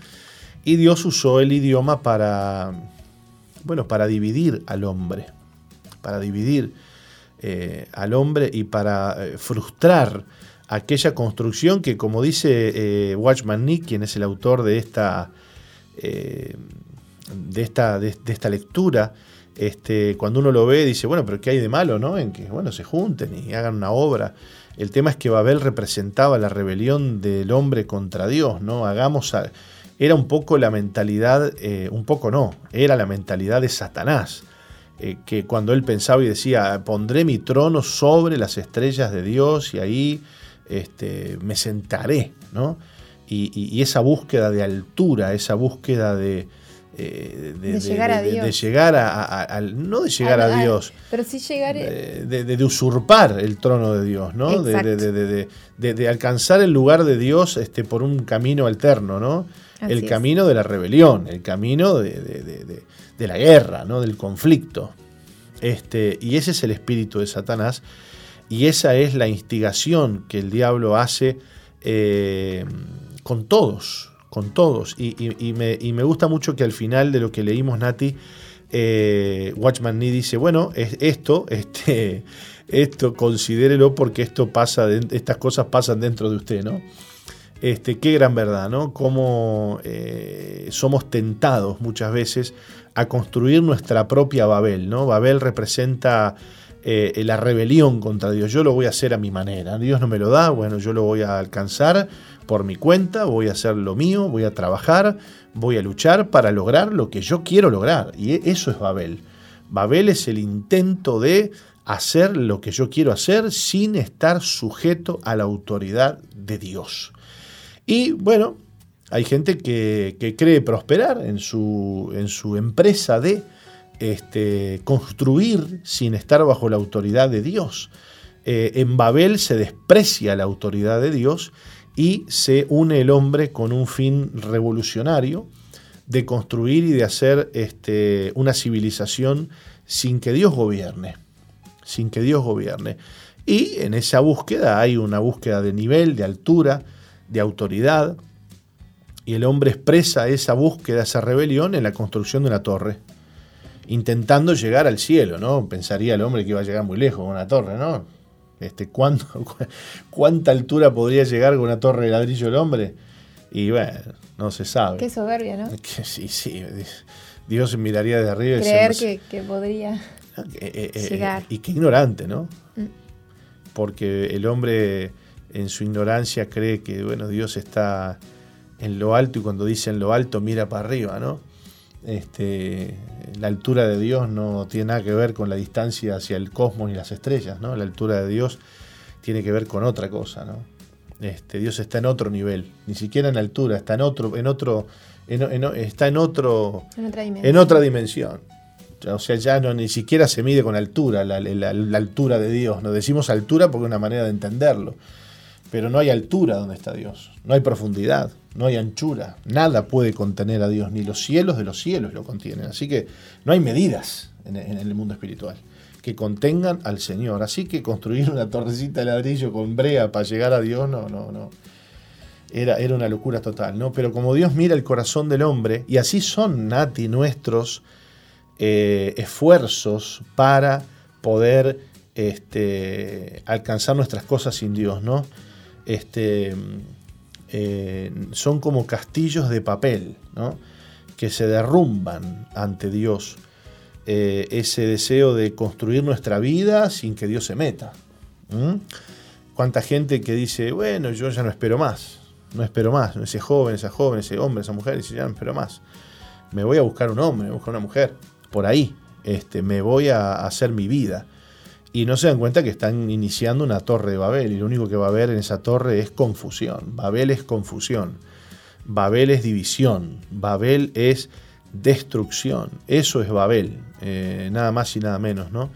Y Dios usó el idioma para, bueno, para dividir al hombre, para dividir eh, al hombre y para eh, frustrar aquella construcción que, como dice eh, Watchman Nee, quien es el autor de esta, de esta, de esta lectura, este, cuando uno lo ve dice, bueno, pero ¿qué hay de malo, no? En que, bueno, se junten y hagan una obra. El tema es que Babel representaba la rebelión del hombre contra Dios, ¿no? Hagamos... Era un poco la mentalidad, un poco no, era la mentalidad de Satanás, eh, que cuando él pensaba y decía, pondré mi trono sobre las estrellas de Dios y ahí este, me sentaré, ¿no? y esa búsqueda de altura, esa búsqueda de, eh, de, llegar a Dios. De, llegar a, no de llegar a, Dios, pero sí llegar de, usurpar el trono de Dios, ¿no? De, alcanzar el lugar de Dios este, por un camino alterno, ¿no? el camino de la rebelión, el camino de, la guerra, ¿no? Del conflicto. Este, y ese es el espíritu de Satanás. Y esa es la instigación que el diablo hace eh, con todos, con todos. Y, me, gusta mucho que al final de lo que leímos, Nati, eh, Watchman Nee dice, bueno, es, esto, este, esto considérelo porque esto pasa, estas cosas pasan dentro de usted, ¿no? este, qué gran verdad, ¿no? Cómo eh, somos tentados muchas veces a construir nuestra propia Babel, ¿no? Babel representa eh, la rebelión contra Dios. Yo lo voy a hacer a mi manera. Dios no me lo da, bueno, yo lo voy a alcanzar por mi cuenta, voy a hacer lo mío, voy a trabajar, voy a luchar para lograr lo que yo quiero lograr. Y e, eso es Babel. Babel es el intento de hacer lo que yo quiero hacer sin estar sujeto a la autoridad de Dios. Y bueno, hay gente que, cree prosperar en su, en su empresa de este, construir sin estar bajo la autoridad de Dios. Eh, en Babel se desprecia la autoridad de Dios y se une el hombre con un fin revolucionario de construir y de hacer este, una civilización sin que Dios gobierne, sin que Dios gobierne. Y en esa búsqueda hay una búsqueda de nivel, de altura, de autoridad, y el hombre expresa esa búsqueda, esa rebelión en la construcción de una torre, intentando llegar al cielo, ¿no? Pensaría el hombre que iba a llegar muy lejos con una torre, ¿no? Este, ¿Cuánta altura podría llegar con una torre de ladrillo el hombre? Y bueno, no se sabe. Qué soberbia, ¿no? sí, sí. Dios miraría de arriba y Creer que, que, podría eh, eh, llegar. Y qué ignorante, ¿no? Mm. Porque el hombre en su ignorancia cree que, bueno, Dios está en lo alto y cuando dice en lo alto mira para arriba, ¿no? Este, la altura de Dios no tiene nada que ver con la distancia hacia el cosmos y las estrellas, ¿no? La altura de Dios tiene que ver con otra cosa, ¿no? Este, Dios está en otro nivel, ni siquiera en altura, está en otro, en otro, está en otro, en otra, dimensión. O sea, ya no ni siquiera se mide con altura, la, la altura de Dios. No decimos altura porque es una manera de entenderlo. Pero no hay altura donde está Dios, no hay profundidad no hay anchura, nada puede contener a Dios, ni los cielos de los cielos lo contienen. Así que no hay medidas en, el mundo espiritual que contengan al Señor. Así que construir una torrecita de ladrillo con brea para llegar a Dios, no, no, no. Era, era una locura total, ¿no? Pero como Dios mira el corazón del hombre, y así son, Nati, nuestros eh, esfuerzos para poder este, alcanzar nuestras cosas sin Dios, ¿no? Este, eh, son como castillos de papel, que se derrumban ante Dios. Eh, ese deseo de construir nuestra vida sin que Dios se meta. ¿Cuánta gente que dice, bueno, yo ya no espero más, no espero más, ese joven, esa joven, ese hombre, esa mujer, dice, ya no espero más. Me voy a buscar un hombre, me voy a buscar una mujer, por ahí, este, me voy a hacer mi vida y no se dan cuenta que están iniciando una torre de Babel y lo único que va a haber en esa torre es confusión. Babel es confusión, Babel es división, Babel es destrucción. Eso es Babel, eh, nada más y nada menos, ¿no?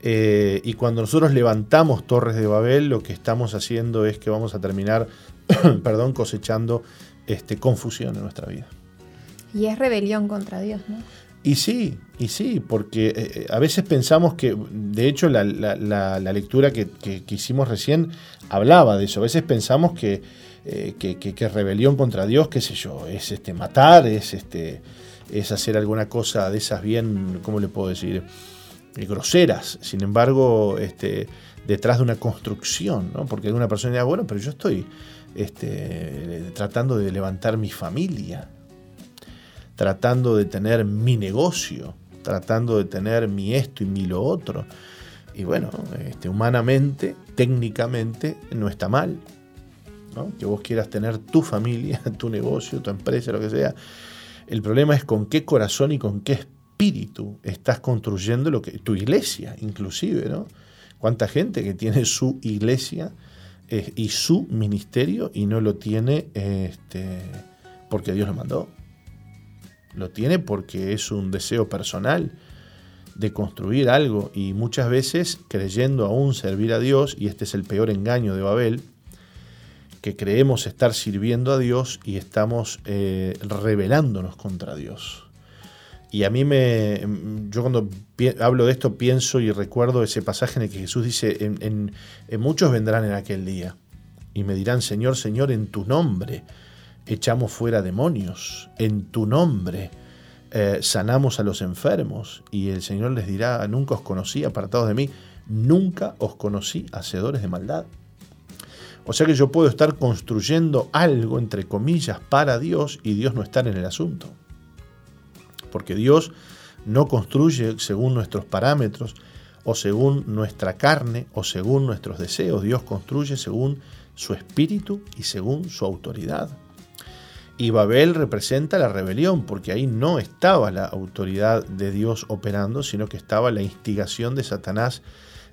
Eh, y cuando nosotros levantamos torres de Babel, lo que estamos haciendo es que vamos a terminar, perdón, cosechando este, confusión en nuestra vida. Y es rebelión contra Dios, ¿no? Y sí, y sí, porque eh, a veces pensamos que, de hecho, la, lectura que, hicimos recién hablaba de eso. A veces pensamos que, eh, que, rebelión contra Dios, qué sé yo, es este matar, es este es hacer alguna cosa de esas bien, ¿cómo le puedo decir? Eh, groseras. Sin embargo, este, detrás de una construcción, ¿no? Porque alguna persona dirá, bueno, pero yo estoy este, tratando de levantar mi familia tratando de tener mi negocio, tratando de tener mi esto y mi lo otro. Y bueno, este, humanamente, técnicamente, no está mal. Que vos quieras tener tu familia, tu negocio, tu empresa, lo que sea. El problema es con qué corazón y con qué espíritu estás construyendo lo que, tu iglesia, inclusive, ¿no? Cuánta gente que tiene su iglesia eh, y su ministerio y no lo tiene este, porque Dios lo mandó lo tiene porque es un deseo personal de construir algo y muchas veces creyendo aún servir a Dios, y este es el peor engaño de Babel, que creemos estar sirviendo a Dios y estamos eh, rebelándonos contra Dios. Y a mí me, yo cuando hablo de esto pienso y recuerdo ese pasaje en el que Jesús dice, en muchos vendrán en aquel día y me dirán, Señor, Señor, en tu nombre echamos fuera demonios, en tu nombre eh, sanamos a los enfermos. Y el Señor les dirá, nunca os conocí, apartados de mí, nunca os conocí, hacedores de maldad. O sea que yo puedo estar construyendo algo, entre comillas, para Dios y Dios no estar en el asunto. Porque Dios no construye según nuestros parámetros o según nuestra carne o según nuestros deseos. Dios construye según su espíritu y según su autoridad. Y Babel representa la rebelión, porque ahí no estaba la autoridad de Dios operando, sino que estaba la instigación de Satanás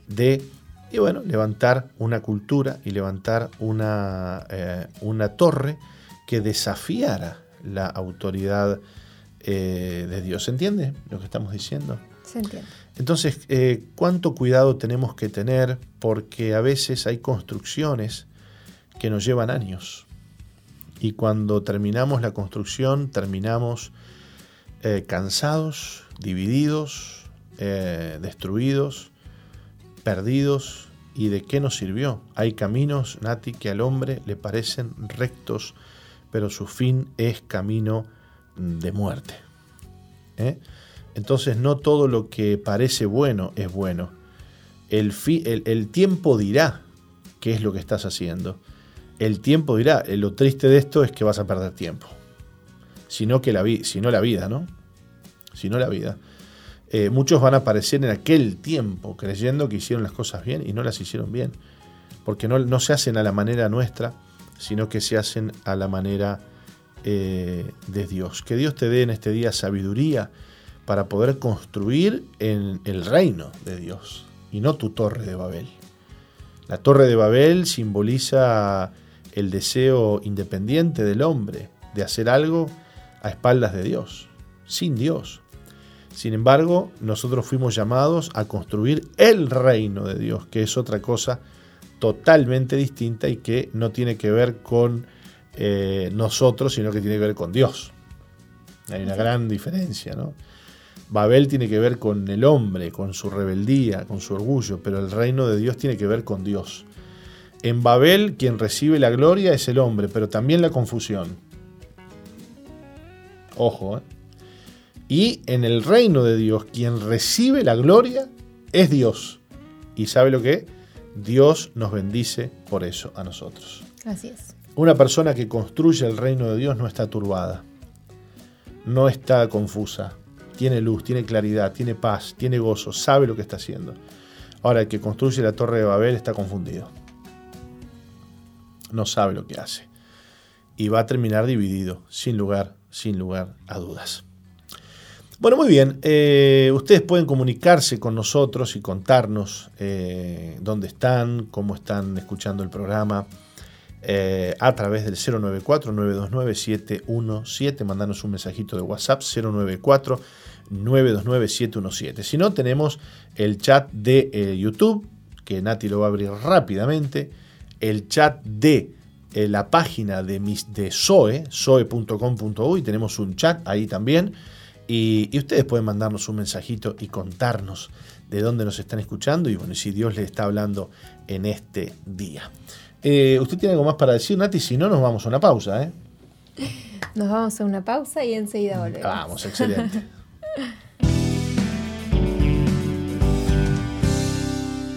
de, y bueno, levantar una cultura y levantar una, eh, una torre que desafiara la autoridad eh, de Dios. ¿Se entiende lo que estamos diciendo? Se entiende. Entonces, eh, ¿cuánto cuidado tenemos que tener? Porque a veces hay construcciones que nos llevan años y cuando terminamos la construcción terminamos eh, cansados, divididos, eh, destruidos, perdidos. ¿Y de qué nos sirvió? Hay caminos, Nati, que al hombre le parecen rectos, pero su fin es camino de muerte. ¿eh? Entonces no todo lo que parece bueno es bueno. El, el tiempo dirá qué es lo que estás haciendo el tiempo dirá, eh, lo triste de esto es que vas a perder tiempo. Sino que la, sino la vida, ¿no? Sino la vida. Eh, muchos van a aparecer en aquel tiempo creyendo que hicieron las cosas bien y no las hicieron bien. Porque no, no se hacen a la manera nuestra, sino que se hacen a la manera eh, de Dios. Que Dios te dé en este día sabiduría para poder construir en el reino de Dios y no tu torre de Babel. La torre de Babel simboliza el deseo independiente del hombre de hacer algo a espaldas de Dios, sin Dios. Sin embargo, nosotros fuimos llamados a construir el reino de Dios, que es otra cosa totalmente distinta y que no tiene que ver con eh, nosotros, sino que tiene que ver con Dios. Hay una gran diferencia, ¿no? Babel tiene que ver con el hombre, con su rebeldía, con su orgullo, pero el reino de Dios tiene que ver con Dios. En Babel quien recibe la gloria es el hombre, pero también la confusión. Ojo, ¿eh? Y en el reino de Dios quien recibe la gloria es Dios. ¿Y sabe lo que? Dios nos bendice por eso a nosotros. Así es. Una persona que construye el reino de Dios no está turbada, no está confusa, tiene luz, tiene claridad, tiene paz, tiene gozo, sabe lo que está haciendo. Ahora, el que construye la torre de Babel está confundido no sabe lo que hace. Y va a terminar dividido, sin lugar, sin lugar a dudas. Bueno, muy bien. Eh, ustedes pueden comunicarse con nosotros y contarnos eh, dónde están, cómo están escuchando el programa eh, a través del 094-929-717. Mandanos un mensajito de WhatsApp 094-929-717. Si no, tenemos el chat de YouTube, que Nati lo va a abrir rápidamente el chat de eh, la página de, mis, de SOE, soe.com.uy, tenemos un chat ahí también. Y, ustedes pueden mandarnos un mensajito y contarnos de dónde nos están escuchando y bueno, si Dios les está hablando en este día. Eh, ¿Usted tiene algo más para decir, Nati? Si no, nos vamos a una pausa. ¿eh? Nos vamos a una pausa y enseguida volvemos. Vamos, excelente.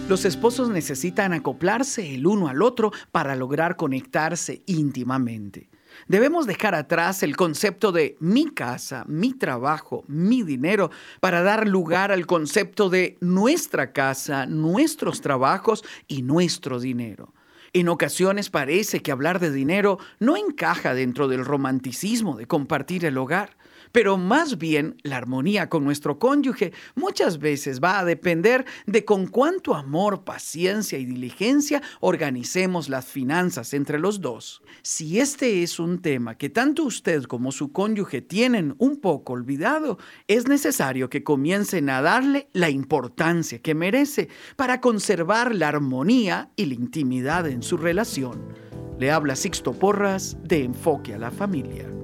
Los esposos necesitan acoplarse el uno al otro para lograr conectarse íntimamente. Debemos dejar atrás el concepto de mi casa, mi trabajo, mi dinero, para dar lugar al concepto de nuestra casa, nuestros trabajos y nuestro dinero. En ocasiones parece que hablar de dinero no encaja dentro del romanticismo de compartir el hogar pero más bien la armonía con nuestro cónyuge muchas veces va a depender de con cuánto amor, paciencia y diligencia organicemos las finanzas entre los dos. Si este es un tema que tanto usted como su cónyuge tienen un poco olvidado, es necesario que comiencen a darle la importancia que merece para conservar la armonía y la intimidad en su relación. Le habla Sixto Porras de Enfoque a la Familia.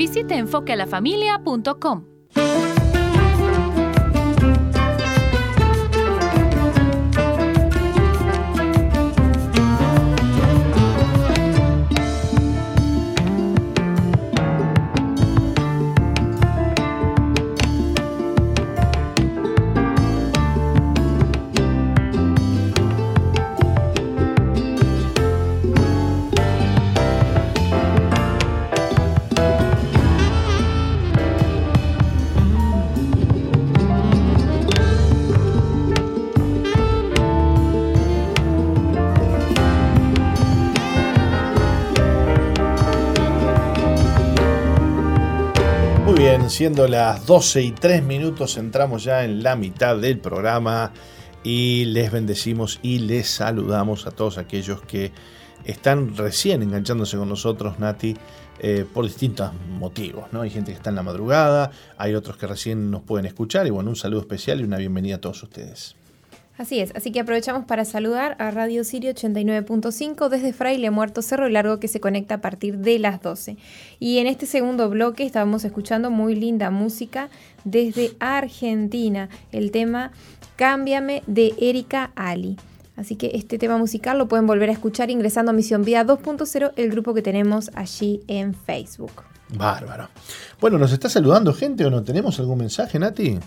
Visite enfoquealafamilia.com. siendo las 12 y 3 minutos, entramos ya en la mitad del programa y les bendecimos y les saludamos a todos aquellos que están recién enganchándose con nosotros, Nati, eh, por distintos motivos. ¿no? Hay gente que está en la madrugada, hay otros que recién nos pueden escuchar y bueno, un saludo especial y una bienvenida a todos ustedes. Así es, así que aprovechamos para saludar a Radio Sirio 89.5 desde Fraile Muerto Cerro Largo que se conecta a partir de las 12. Y en este segundo bloque estábamos escuchando muy linda música desde Argentina, el tema Cámbiame de Erika Ali. Así que este tema musical lo pueden volver a escuchar ingresando a Misión Vida 2.0, el grupo que tenemos allí en Facebook. Bárbaro. Bueno, ¿nos está saludando gente o no? ¿Tenemos algún mensaje, Nati?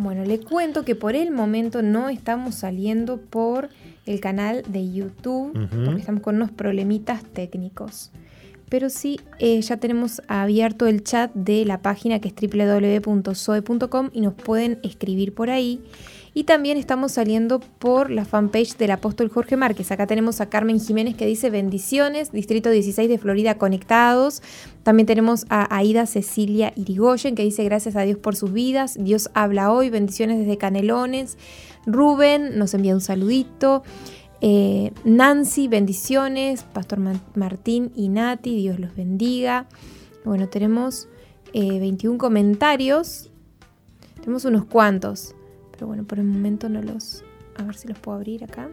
Bueno, le cuento que por el momento no estamos saliendo por el canal de YouTube, porque estamos con unos problemitas técnicos. Pero sí, eh, ya tenemos abierto el chat de la página que es www.soe.com y nos pueden escribir por ahí. Y también estamos saliendo por la fanpage del apóstol Jorge Márquez. Acá tenemos a Carmen Jiménez que dice bendiciones, Distrito 16 de Florida conectados. También tenemos a Aida Cecilia Irigoyen que dice gracias a Dios por sus vidas. Dios habla hoy, bendiciones desde Canelones. Rubén nos envía un saludito. Eh, Nancy, bendiciones. Pastor Martín y Nati, Dios los bendiga. Bueno, tenemos 21 eh, comentarios. Tenemos unos cuantos. Pero bueno, por el momento no los... A ver si los puedo abrir acá.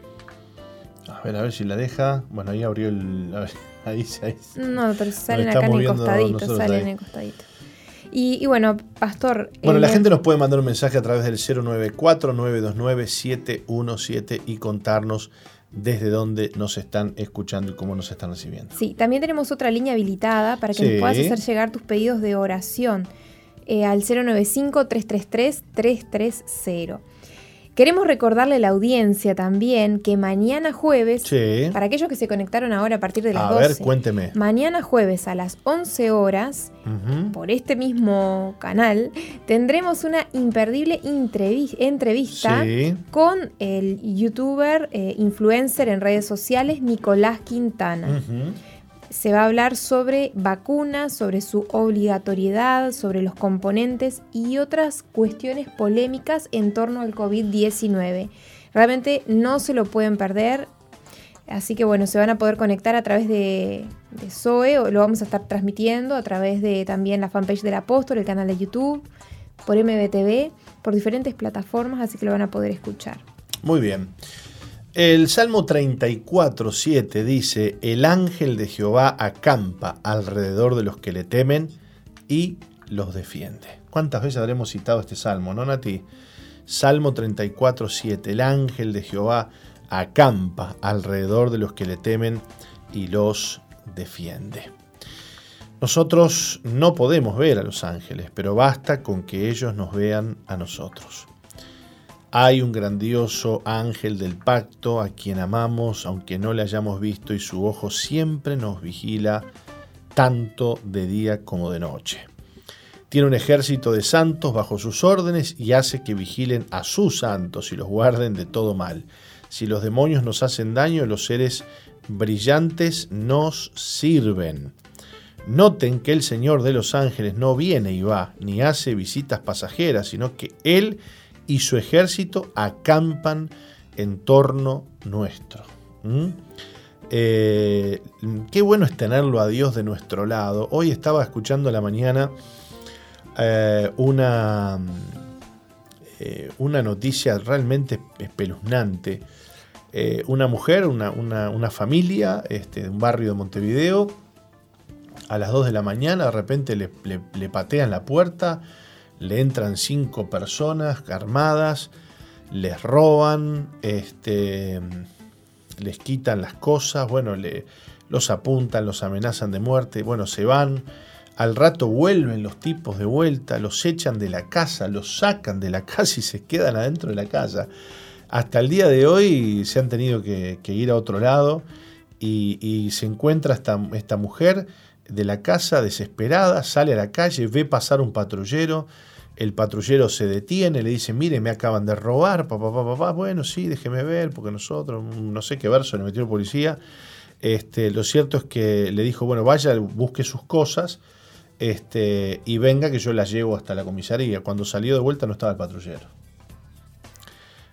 A ver, a ver si la deja. Bueno, ahí abrió el... ahí, ahí, No, pero salen acá en el costadito, salen en el costadito. Y, bueno, Pastor... Bueno, la eh, gente nos puede mandar un mensaje a través del 094-929-717 y contarnos desde dónde nos están escuchando y cómo nos están recibiendo. Sí, también tenemos otra línea habilitada para que nos puedas hacer llegar tus pedidos de oración. Eh, al 095-333-330. Queremos recordarle a la audiencia también que mañana jueves, para aquellos que se conectaron ahora a partir de las a 12, ver, cuénteme. mañana jueves a las 11 horas, por este mismo canal, tendremos una imperdible entrevista con el youtuber, eh, influencer en redes sociales, Nicolás Quintana se va a hablar sobre vacunas, sobre su obligatoriedad, sobre los componentes y otras cuestiones polémicas en torno al COVID-19. Realmente no se lo pueden perder. Así que bueno, se van a poder conectar a través de, de Zoe, o lo vamos a estar transmitiendo a través de también la fanpage del apóstol, el canal de YouTube, por MBTV, por diferentes plataformas, así que lo van a poder escuchar. Muy bien. El Salmo 34, 7 dice, el ángel de Jehová acampa alrededor de los que le temen y los defiende. ¿Cuántas veces habremos citado este salmo, no, Nati? Salmo 34, 7, el ángel de Jehová acampa alrededor de los que le temen y los defiende. Nosotros no podemos ver a los ángeles, pero basta con que ellos nos vean a nosotros. Hay un grandioso ángel del pacto a quien amamos aunque no le hayamos visto y su ojo siempre nos vigila tanto de día como de noche. Tiene un ejército de santos bajo sus órdenes y hace que vigilen a sus santos y los guarden de todo mal. Si los demonios nos hacen daño, los seres brillantes nos sirven. Noten que el Señor de los ángeles no viene y va, ni hace visitas pasajeras, sino que Él y su ejército acampan en torno nuestro. Eh, qué bueno es tenerlo a Dios de nuestro lado. Hoy estaba escuchando a la mañana eh, una, eh, una noticia realmente espeluznante. una mujer, una, familia este, de un barrio de Montevideo, a las 2 de la mañana de repente le, le patean la puerta le entran cinco personas armadas, les roban, este, les quitan las cosas, bueno, le, los apuntan, los amenazan de muerte, bueno, se van. Al rato vuelven los tipos de vuelta, los echan de la casa, los sacan de la casa y se quedan adentro de la casa. Hasta el día de hoy se han tenido que, ir a otro lado y, se encuentra esta, esta mujer de la casa desesperada, sale a la calle, ve pasar un patrullero, el patrullero se detiene, le dice, mire, me acaban de robar, papá, papá, papá, bueno, sí, déjeme ver, porque nosotros, no sé qué verso le metió el policía. Este, lo cierto es que le dijo, bueno, vaya, busque sus cosas, este, y venga que yo la llevo hasta la comisaría. Cuando salió de vuelta no estaba el patrullero.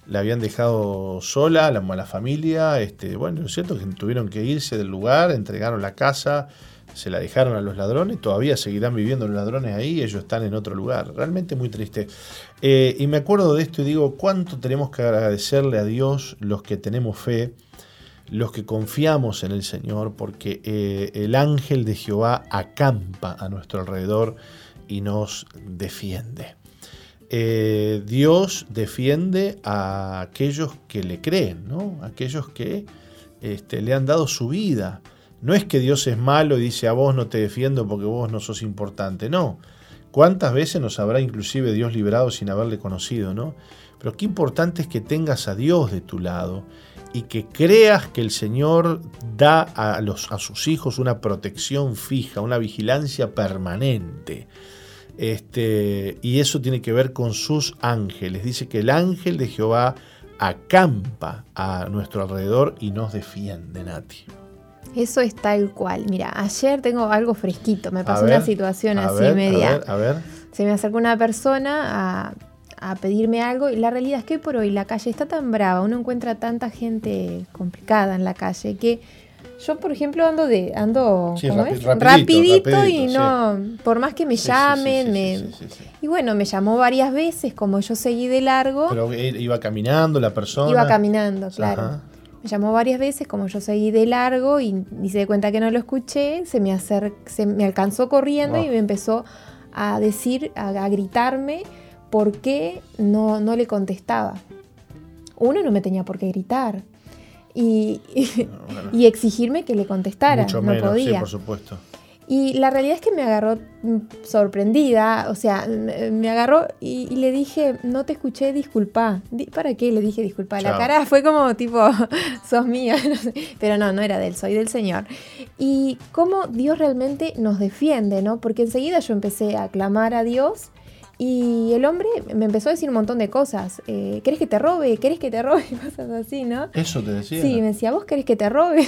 La habían dejado sola, la, la familia, este, bueno, es cierto que tuvieron que irse del lugar, entregaron la casa, se la dejaron a los ladrones, todavía seguirán viviendo los ladrones ahí, ellos están en otro lugar. Realmente muy triste. Eh, y me acuerdo de esto y digo, ¿cuánto tenemos que agradecerle a Dios los que tenemos fe, los que confiamos en el Señor, porque eh, el ángel de Jehová acampa a nuestro alrededor y nos defiende. Eh, Dios defiende a aquellos que le creen, ¿no? aquellos que este, le han dado su vida no es que Dios es malo y dice a vos no te defiendo porque vos no sos importante, no. ¿Cuántas veces nos habrá inclusive Dios librado sin haberle conocido, no? Pero qué importante es que tengas a Dios de tu lado y que creas que el Señor da a, los, a sus hijos una protección fija, una vigilancia permanente. Este, y eso tiene que ver con sus ángeles. Dice que el ángel de Jehová acampa a nuestro alrededor y nos defiende, Nati. Eso es tal cual. Mira, ayer tengo algo fresquito. Me pasó una situación así media. A ver, Se me acercó una persona a, pedirme algo y la realidad es que por hoy la calle está tan brava, uno encuentra tanta gente complicada en la calle que yo, por ejemplo, ando de ando rapidito, y no, por más que me llamen, me, y bueno, me llamó varias veces, como yo seguí de largo. Pero iba caminando la persona. Iba caminando, claro. Me llamó varias veces, como yo seguí de largo y, se de cuenta que no lo escuché, se me, se me alcanzó corriendo y me empezó a decir, a, gritarme por qué no, no le contestaba. Uno no me tenía por qué gritar. Y, y, exigirme que le contestara. Mucho no menos, podía. Sí, por supuesto. Y la realidad es que me agarró mm, sorprendida, o sea, me agarró y, le dije, no te escuché, disculpa. ¿Para qué le dije disculpa? La cara fue como tipo, sos mía, pero no, no era de él, soy del Señor. Y cómo Dios realmente nos defiende, ¿no? Porque enseguida yo empecé a clamar a Dios y el hombre me empezó a decir un montón de cosas. Eh, ¿Querés que te robe? ¿Querés que te robe? Cosas así, ¿no? Eso te decía. Sí, me decía, ¿vos querés que te robe?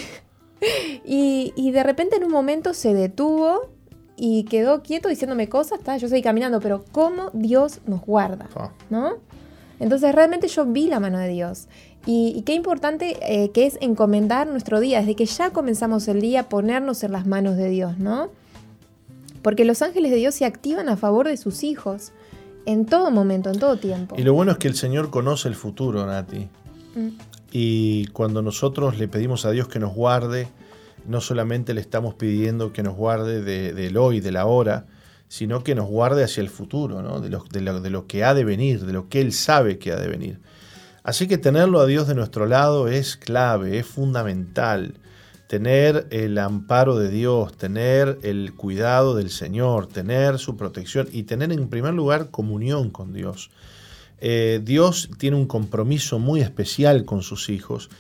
Y, de repente en un momento se detuvo y quedó quieto diciéndome cosas, yo seguí caminando, pero cómo Dios nos guarda, ¿no? Entonces realmente yo vi la mano de Dios. Y, qué importante eh, que es encomendar nuestro día, desde que ya comenzamos el día, ponernos en las manos de Dios, ¿no? Porque los ángeles de Dios se activan a favor de sus hijos en todo momento, en todo tiempo. Y lo bueno es que el Señor conoce el futuro, Nati. Mm. Y cuando nosotros le pedimos a Dios que nos guarde, no solamente le estamos pidiendo que nos guarde del hoy, de la hora, sino que nos guarde hacia el futuro, ¿no? de, lo, de, lo, que ha de venir, de lo que Él sabe que ha de venir. Así que tenerlo a Dios de nuestro lado es clave, es fundamental. Tener el amparo de Dios, tener el cuidado del Señor, tener su protección y tener en primer lugar comunión con Dios. Eh, Dios tiene un compromiso muy especial con sus hijos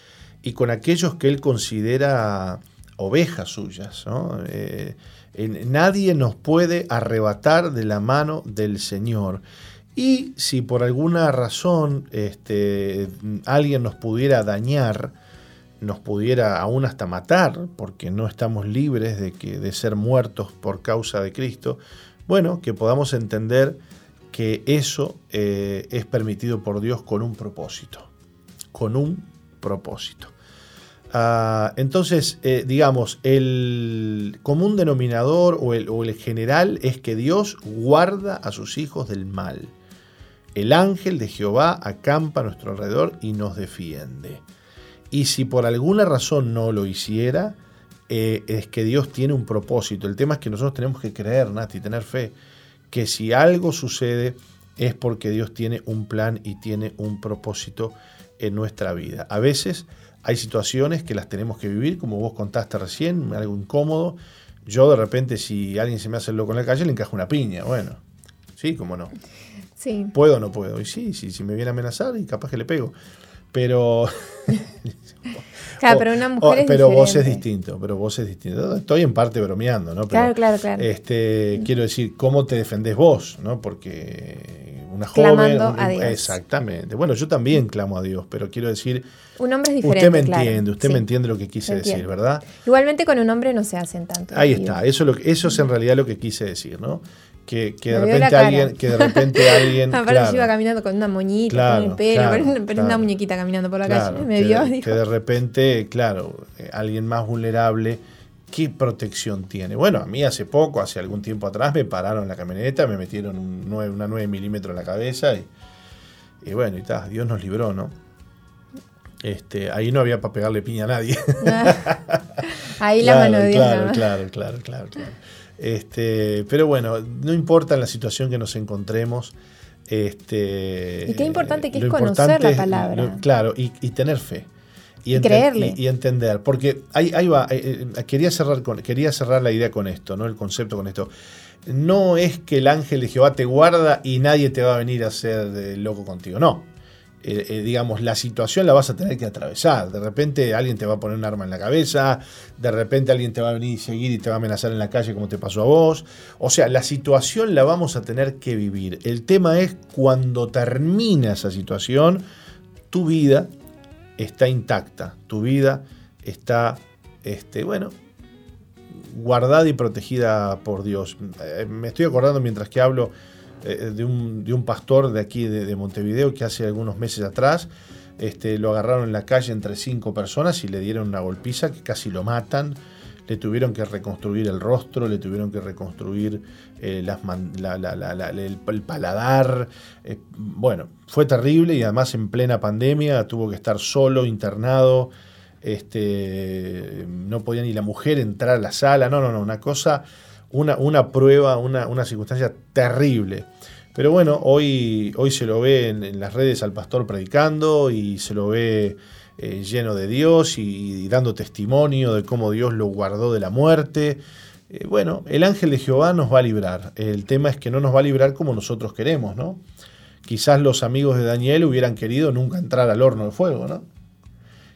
y con aquellos que Él considera ovejas suyas. Eh, nadie nos puede arrebatar de la mano del Señor. Y si por alguna razón este, alguien nos pudiera dañar, nos pudiera aún hasta matar, porque no estamos libres de, que, de ser muertos por causa de Cristo, bueno, que podamos entender que eso eh, es permitido por Dios con un propósito, con un propósito. Ah, entonces, eh, digamos, el común denominador o el, general es que Dios guarda a sus hijos del mal. El ángel de Jehová acampa a nuestro alrededor y nos defiende. Y si por alguna razón no lo hiciera, eh, es que Dios tiene un propósito. El tema es que nosotros tenemos que creer, Nati, tener fe que si algo sucede es porque Dios tiene un plan y tiene un propósito en nuestra vida. A veces hay situaciones que las tenemos que vivir, como vos contaste recién, algo incómodo. Yo de repente si alguien se me hace loco en la calle le encajo una piña, bueno, sí, cómo no. Sí. ¿Puedo o no puedo? Y sí, sí, si me viene a amenazar y capaz que le pego. Pero Claro, pero una mujer Pero vos es distinto, pero vos es distinto. Estoy en parte bromeando, ¿no? claro, claro, claro. Este, quiero decir, ¿cómo te defendés vos? ¿no? Porque una joven. Clamando un- a Dios. Exactamente. Bueno, yo también clamo a Dios, pero quiero decir, Un hombre es diferente. usted me claro. entiende, usted Sí. me entiende lo que quise Se decir. ¿verdad? Igualmente con un hombre no se hacen tanto. Ahí está, eso, es lo eso es en realidad lo que quise decir, ¿no? Que, que de repente alguien, que de repente alguien. Aparte claro, yo iba caminando con una moñita, Claro, con el pelo, claro, parece una- muñequita caminando por la calle. Me que, vio, de, dijo. que de repente, claro, eh, alguien más vulnerable, ¿qué protección tiene? Bueno, a mí hace poco, hace algún tiempo atrás, me pararon la camioneta, me metieron un nueve- una 9 milímetros en la cabeza y, y bueno, y ta, Dios nos libró, ¿no? Este, ahí no había para pegarle piña a nadie. Ahí la mano de Dios. claro, claro, claro, claro. Este, pero bueno, no importa la situación que nos encontremos. Este, Y qué importante que es conocer la es palabra. lo- claro, y, y tener fe. Y creerle. Y, y entender. Porque ahí, ahí va, eh, eh, quería, cerrar con, quería cerrar la idea con esto, ¿no? El concepto con esto. No es que el ángel de Jehová te guarda y nadie te va a venir a de loco contigo. No eh, eh, digamos, la situación la vas a tener que atravesar. De repente alguien te va a poner un arma en la cabeza, de repente alguien te va a venir y seguir y te va a amenazar en la calle como te pasó a vos. O sea, la situación la vamos a tener que vivir. El tema es cuando termina esa situación, tu vida está intacta, tu vida está, este, bueno, guardada y protegida por Dios. Eh, Me estoy acordando mientras que hablo eh, de, un, de un pastor de aquí de, de Montevideo que hace algunos meses atrás este, lo agarraron en la calle entre cinco personas y le dieron una golpiza que casi lo matan. Le tuvieron que reconstruir el rostro, le tuvieron que reconstruir eh, las el paladar. eh, bueno, fue terrible y además en plena pandemia tuvo que estar solo, internado. Este, no podía ni la mujer entrar a la sala. No, no, no, una cosa, una, una prueba, una, una circunstancia terrible. Pero bueno, hoy, hoy se lo ve en, las redes al pastor predicando y se lo ve eh, lleno de Dios y, y dando testimonio de cómo Dios lo guardó de la muerte. Eh, bueno, el ángel de Jehová nos va a librar. El tema es que no nos va a librar como nosotros queremos, ¿no? Quizás los amigos de Daniel hubieran querido nunca entrar al horno de fuego, ¿no?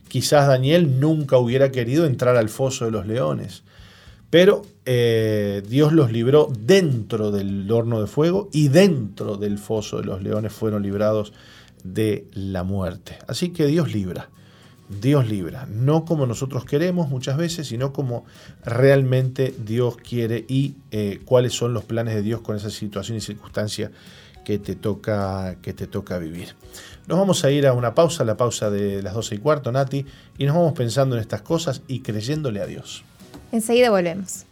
Quizás Daniel nunca hubiera querido entrar al foso de los leones. Pero eh, Dios los libró dentro del horno de fuego y dentro del foso de los leones fueron librados de la muerte. Así que Dios libra, Dios libra, no como nosotros queremos muchas veces, sino como realmente Dios quiere y eh, cuáles son los planes de Dios con esa situación y circunstancia que te toca, que te toca vivir. Nos vamos a ir a una pausa, la pausa de las 12 y cuarto, Nati, y nos vamos pensando en estas cosas y creyéndole a Dios. Enseguida volvemos.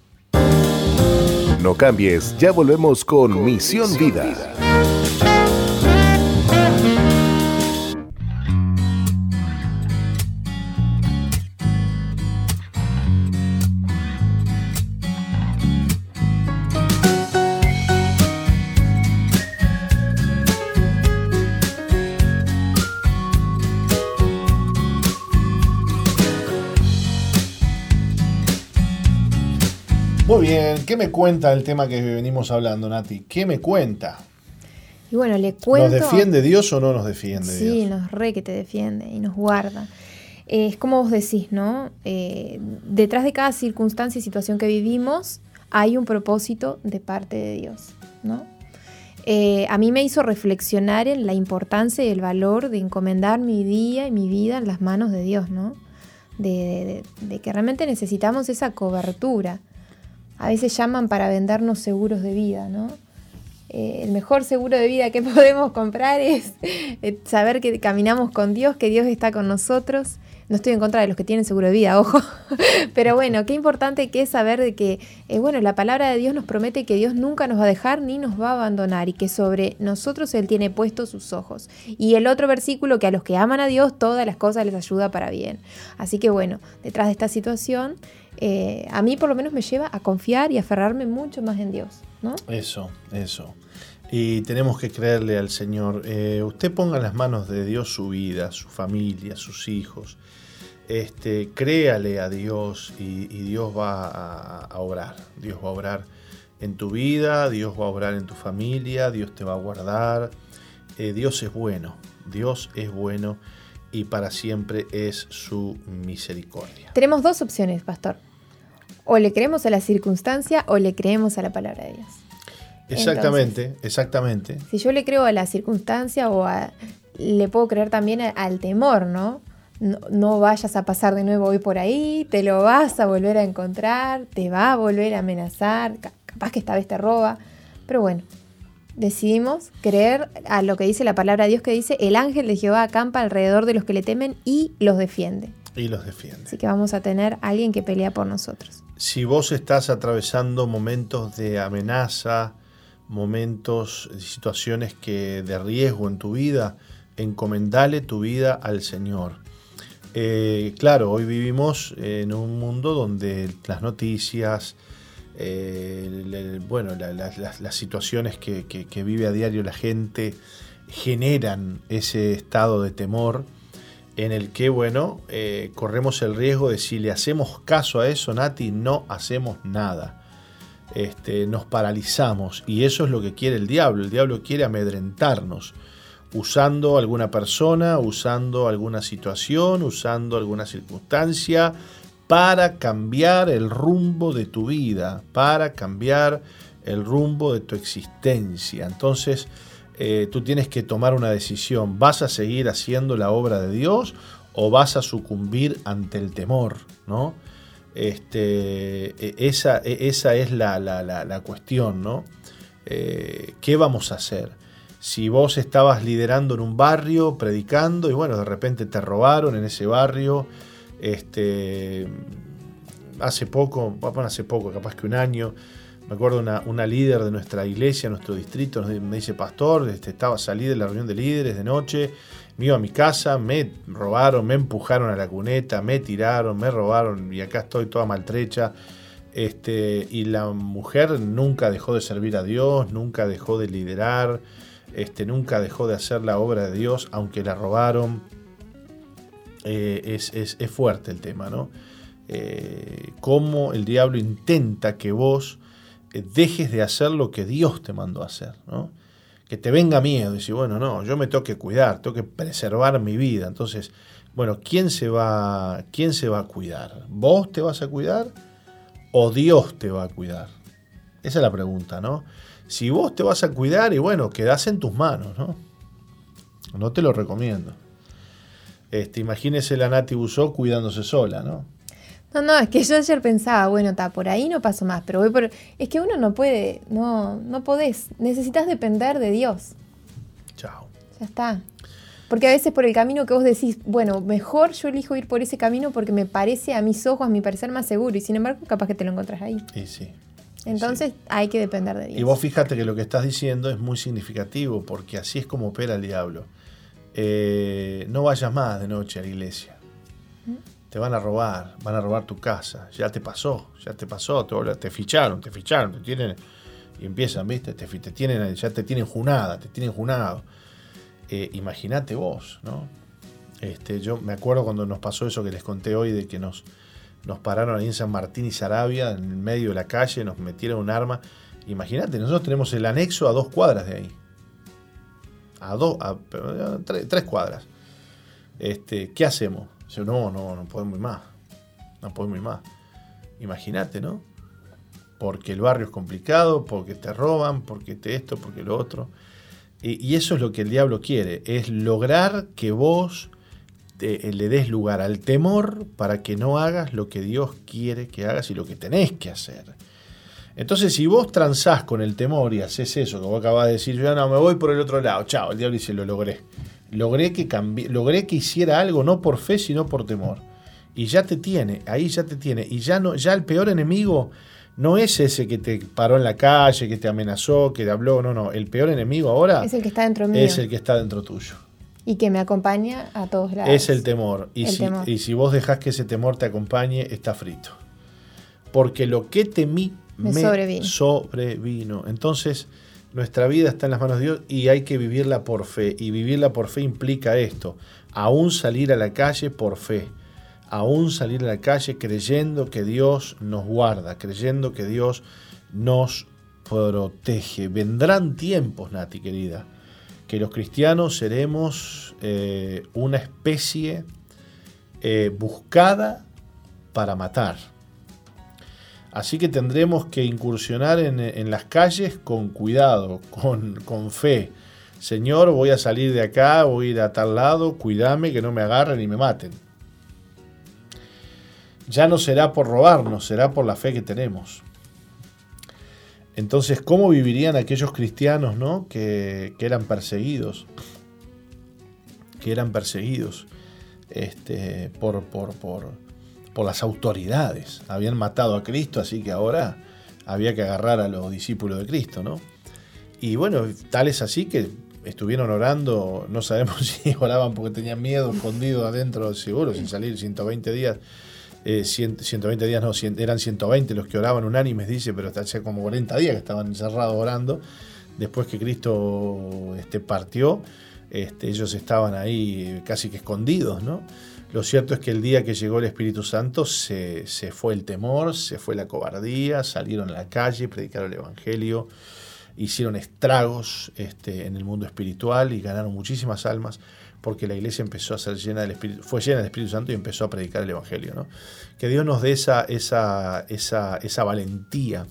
No cambies, ya volvemos con Misión Vida. ¿Qué me cuenta el tema que venimos hablando, Nati? ¿Qué me cuenta? Y bueno, le cuento. ¿Nos defiende Dios o no nos defiende Sí, Dios? nos re que te defiende y nos guarda. Eh, es como vos decís, ¿no? Eh, detrás de cada circunstancia y situación que vivimos hay un propósito de parte de Dios, ¿no? Eh, a mí me hizo reflexionar en la importancia y el valor de encomendar mi día y mi vida en las manos de Dios, ¿no? De, de- de- de que realmente necesitamos esa cobertura. A veces llaman para vendernos seguros de vida, ¿no? Eh, el mejor seguro de vida que podemos comprar es eh, saber que caminamos con Dios, que Dios está con nosotros. No estoy en contra de los que tienen seguro de vida, ojo. Pero bueno, qué importante que es saber de que, eh, bueno, la palabra de Dios nos promete que Dios nunca nos va a dejar ni nos va a abandonar y que sobre nosotros Él tiene puestos sus ojos. Y el otro versículo, que a los que aman a Dios, todas las cosas les ayuda para bien. Así que bueno, detrás de esta situación, eh, a mí por lo menos me lleva a confiar y aferrarme mucho más en Dios, ¿no? Eso, eso. Y tenemos que creerle al Señor. Eh, usted ponga en las manos de Dios su vida, su familia, sus hijos. Este, créale a Dios y, y Dios va a, a obrar. Dios va a obrar en tu vida, Dios va a obrar en tu familia, Dios te va a guardar. Eh, Dios es bueno, Dios es bueno y para siempre es su misericordia. Tenemos dos opciones, pastor. O le creemos a la circunstancia o le creemos a la palabra de Dios. Exactamente, exactamente. Si yo le creo a la circunstancia o a, le puedo creer también al temor, ¿no? ¿no? vayas a pasar de nuevo hoy por ahí, te lo vas a volver a encontrar, te va a volver a amenazar, capaz que esta vez te roba. Pero bueno, decidimos creer a lo que dice la palabra de Dios que dice, el ángel de Jehová acampa alrededor de los que le temen y los defiende. Y los defiende. Así que vamos a tener a alguien que pelea por nosotros. Si vos estás atravesando momentos de amenaza, momentos, situaciones que de riesgo en tu vida, encomendale tu vida al Señor. Eh, claro, hoy vivimos en un mundo donde las noticias, eh, bueno, las situaciones que, vive a diario la gente generan ese estado de temor en el que, bueno, eh, corremos el riesgo de si le hacemos caso a eso, Nati, no hacemos nada. Este, nos paralizamos y eso es lo que quiere el diablo. El diablo quiere amedrentarnos usando alguna persona, usando alguna situación, usando alguna circunstancia para cambiar el rumbo de tu vida, para cambiar el rumbo de tu existencia. Entonces, eh, tú tienes que tomar una decisión. ¿Vas a seguir haciendo la obra de Dios o vas a sucumbir ante el temor? ¿no? Este, e, esa, e, esa, es la, cuestión. ¿no? Eh, ¿Qué vamos a hacer? si vos estabas liderando en un barrio, predicando, y bueno, de repente te robaron en ese barrio, este, hace poco, bueno, hace poco, capaz que un año, me acuerdo una, una líder de nuestra iglesia, nuestro distrito, me dice, pastor, este, estaba salí de la reunión de líderes de noche, me iba a mi casa, me robaron, me empujaron a la cuneta, me tiraron, me robaron y acá estoy toda maltrecha. Este, y la mujer nunca dejó de servir a Dios, nunca dejó de liderar, este, nunca dejó de hacer la obra de Dios, aunque la robaron. Eh, es, fuerte el tema, ¿no? Eh, cómo el diablo intenta que vos dejes de hacer lo que Dios te mandó a hacer, ¿no? Que te venga miedo, y decir, bueno, no, yo me tengo que cuidar, tengo que preservar mi vida. Entonces, bueno, ¿quién se va, quién se va a cuidar? ¿Vos te vas a cuidar o Dios te va a cuidar? Esa es la pregunta, ¿no? Si vos te vas a cuidar y bueno, quedás en tus manos, ¿no? No te lo recomiendo. Este, imagínese la Nati Busó cuidándose sola, ¿no? No, no, es que yo ayer pensaba, bueno, está, por ahí no paso más, pero voy por... Es que uno no puede, no, no podés, necesitas depender de Dios. Chao. Ya está. Porque a veces por el camino que vos decís, bueno, mejor yo elijo ir por ese camino porque me parece a mis ojos, a mi parecer, más seguro. Y sin embargo, capaz que te lo encontrás ahí. Y sí. Entonces hay que depender de Dios. Y vos fíjate que lo que estás diciendo es muy significativo, porque así es como opera el diablo. Eh, no vayas más de noche a la iglesia. Te van a robar, van a robar tu casa. Ya te pasó, ya te pasó, te, ficharon, te ficharon, te tienen. Y empiezan, ¿viste? Te, tienen, ya te tienen junada, te tienen junado. Eh, Imagínate vos, ¿no? Este, yo me acuerdo cuando nos pasó eso que les conté hoy de que nos, nos pararon ahí en San Martín y Sarabia, en el medio de la calle, nos metieron un arma. Imagínate, nosotros tenemos el anexo a dos cuadras de ahí. A dos, a, tres, cuadras. Este, ¿Qué hacemos? No, no, no podemos ir más. No podemos ir más. Imagínate, ¿no? Porque el barrio es complicado, porque te roban, porque te esto, porque lo otro. y eso es lo que el diablo quiere, es lograr que vos eh, le des lugar al temor para que no hagas lo que Dios quiere que hagas y lo que tenés que hacer. Entonces, si vos transás con el temor y haces eso que vos acabas de decir, yo no, me voy por el otro lado, chao, el diablo dice, lo logré. Logré que, logré que hiciera algo no por fe, sino por temor. Y ya te tiene, ahí ya te tiene. Y ya, no, ya el peor enemigo no es ese que te paró en la calle, que te amenazó, que te habló, no, no. El peor enemigo ahora es el que está dentro mío. Es el que está dentro tuyo. Y que me acompaña a todos lados. Es el temor. Y, si, y si vos dejás que ese temor te acompañe, está frito. Porque lo que temí me, sobrevino. sobrevino. Entonces, nuestra vida está en las manos de Dios y hay que vivirla por fe. Y vivirla por fe implica esto. Aún salir a la calle por fe. Aún salir a la calle creyendo que Dios nos guarda, creyendo que Dios nos protege. Vendrán tiempos, Nati, querida que los cristianos seremos eh, una especie eh, buscada para matar. Así que tendremos que incursionar en, las calles con cuidado, con, con, fe. Señor, voy a salir de acá, voy a ir a tal lado, cuídame que no me agarren y me maten. Ya no será por robarnos, será por la fe que tenemos. Entonces, ¿cómo vivirían aquellos cristianos ¿no? que, que eran perseguidos? Que eran perseguidos este, por, por, por, por las autoridades. Habían matado a Cristo, así que ahora había que agarrar a los discípulos de Cristo, ¿no? Y bueno, tal es así que estuvieron orando, no sabemos si oraban porque tenían miedo, escondido adentro, seguro, sin salir 120 días. 120 eh, días no, eran 120 los que oraban unánimes, dice, pero hasta como 40 días que estaban encerrados orando. Después que Cristo este, partió, este, ellos estaban ahí casi que escondidos, ¿no? Lo cierto es que el día que llegó el Espíritu Santo se, fue el temor, se fue la cobardía, salieron a la calle, predicaron el Evangelio, hicieron estragos este, en el mundo espiritual y ganaron muchísimas almas porque la iglesia empezó a ser llena del Espíritu, fue llena del Espíritu Santo y empezó a predicar el Evangelio. ¿no? Que Dios nos dé esa, esa, esa, esa valentía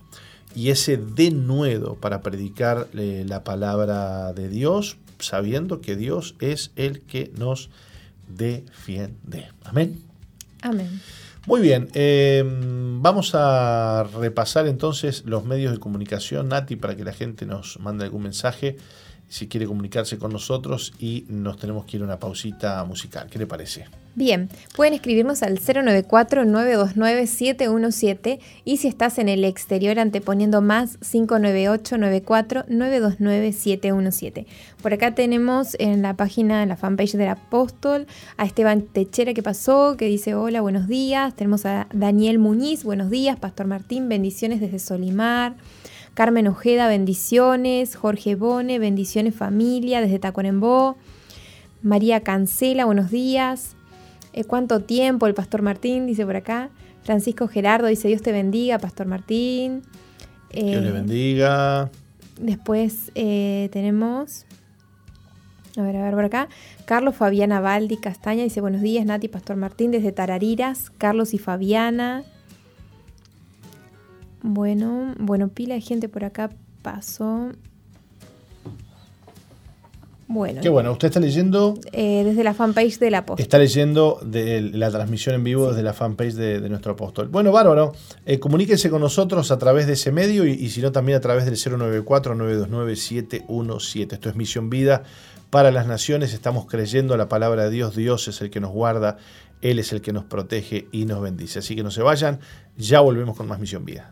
y ese denuedo para predicar eh, la palabra de Dios, sabiendo que Dios es el que nos defiende. Amén. Amén. Muy bien, eh, vamos a repasar entonces los medios de comunicación, Nati, para que la gente nos mande algún mensaje si quiere comunicarse con nosotros y nos tenemos que ir a una pausita musical. ¿Qué le parece? Bien, pueden escribirnos al 094-929-717 y si estás en el exterior anteponiendo más 598-94-929-717. Por acá tenemos en la página, en la fanpage del apóstol, a Esteban Techera que pasó, que dice hola, buenos días. Tenemos a Daniel Muñiz, buenos días. Pastor Martín, bendiciones desde Solimar. Carmen Ojeda, bendiciones. Jorge Bone, bendiciones familia desde Tacuarembó. María Cancela, buenos días. Eh, ¿Cuánto tiempo? El Pastor Martín dice por acá. Francisco Gerardo dice Dios te bendiga, Pastor Martín. Dios le eh, bendiga. Después eh, tenemos... A ver, a ver por acá. Carlos Fabiana Baldi Castaña dice buenos días, Nati Pastor Martín desde Tarariras. Carlos y Fabiana. Bueno, bueno, pila de gente por acá pasó. Bueno. Qué bueno, usted está leyendo. Eh, desde la fanpage del apóstol. Está leyendo de la transmisión en vivo desde la fanpage de, nuestro apóstol. Bueno, bárbaro. Eh, comuníquense con nosotros a través de ese medio y, y si no, también a través del 094-929-717. Esto es Misión Vida para las Naciones. Estamos creyendo la palabra de Dios. Dios es el que nos guarda, Él es el que nos protege y nos bendice. Así que no se vayan. Ya volvemos con más Misión Vida.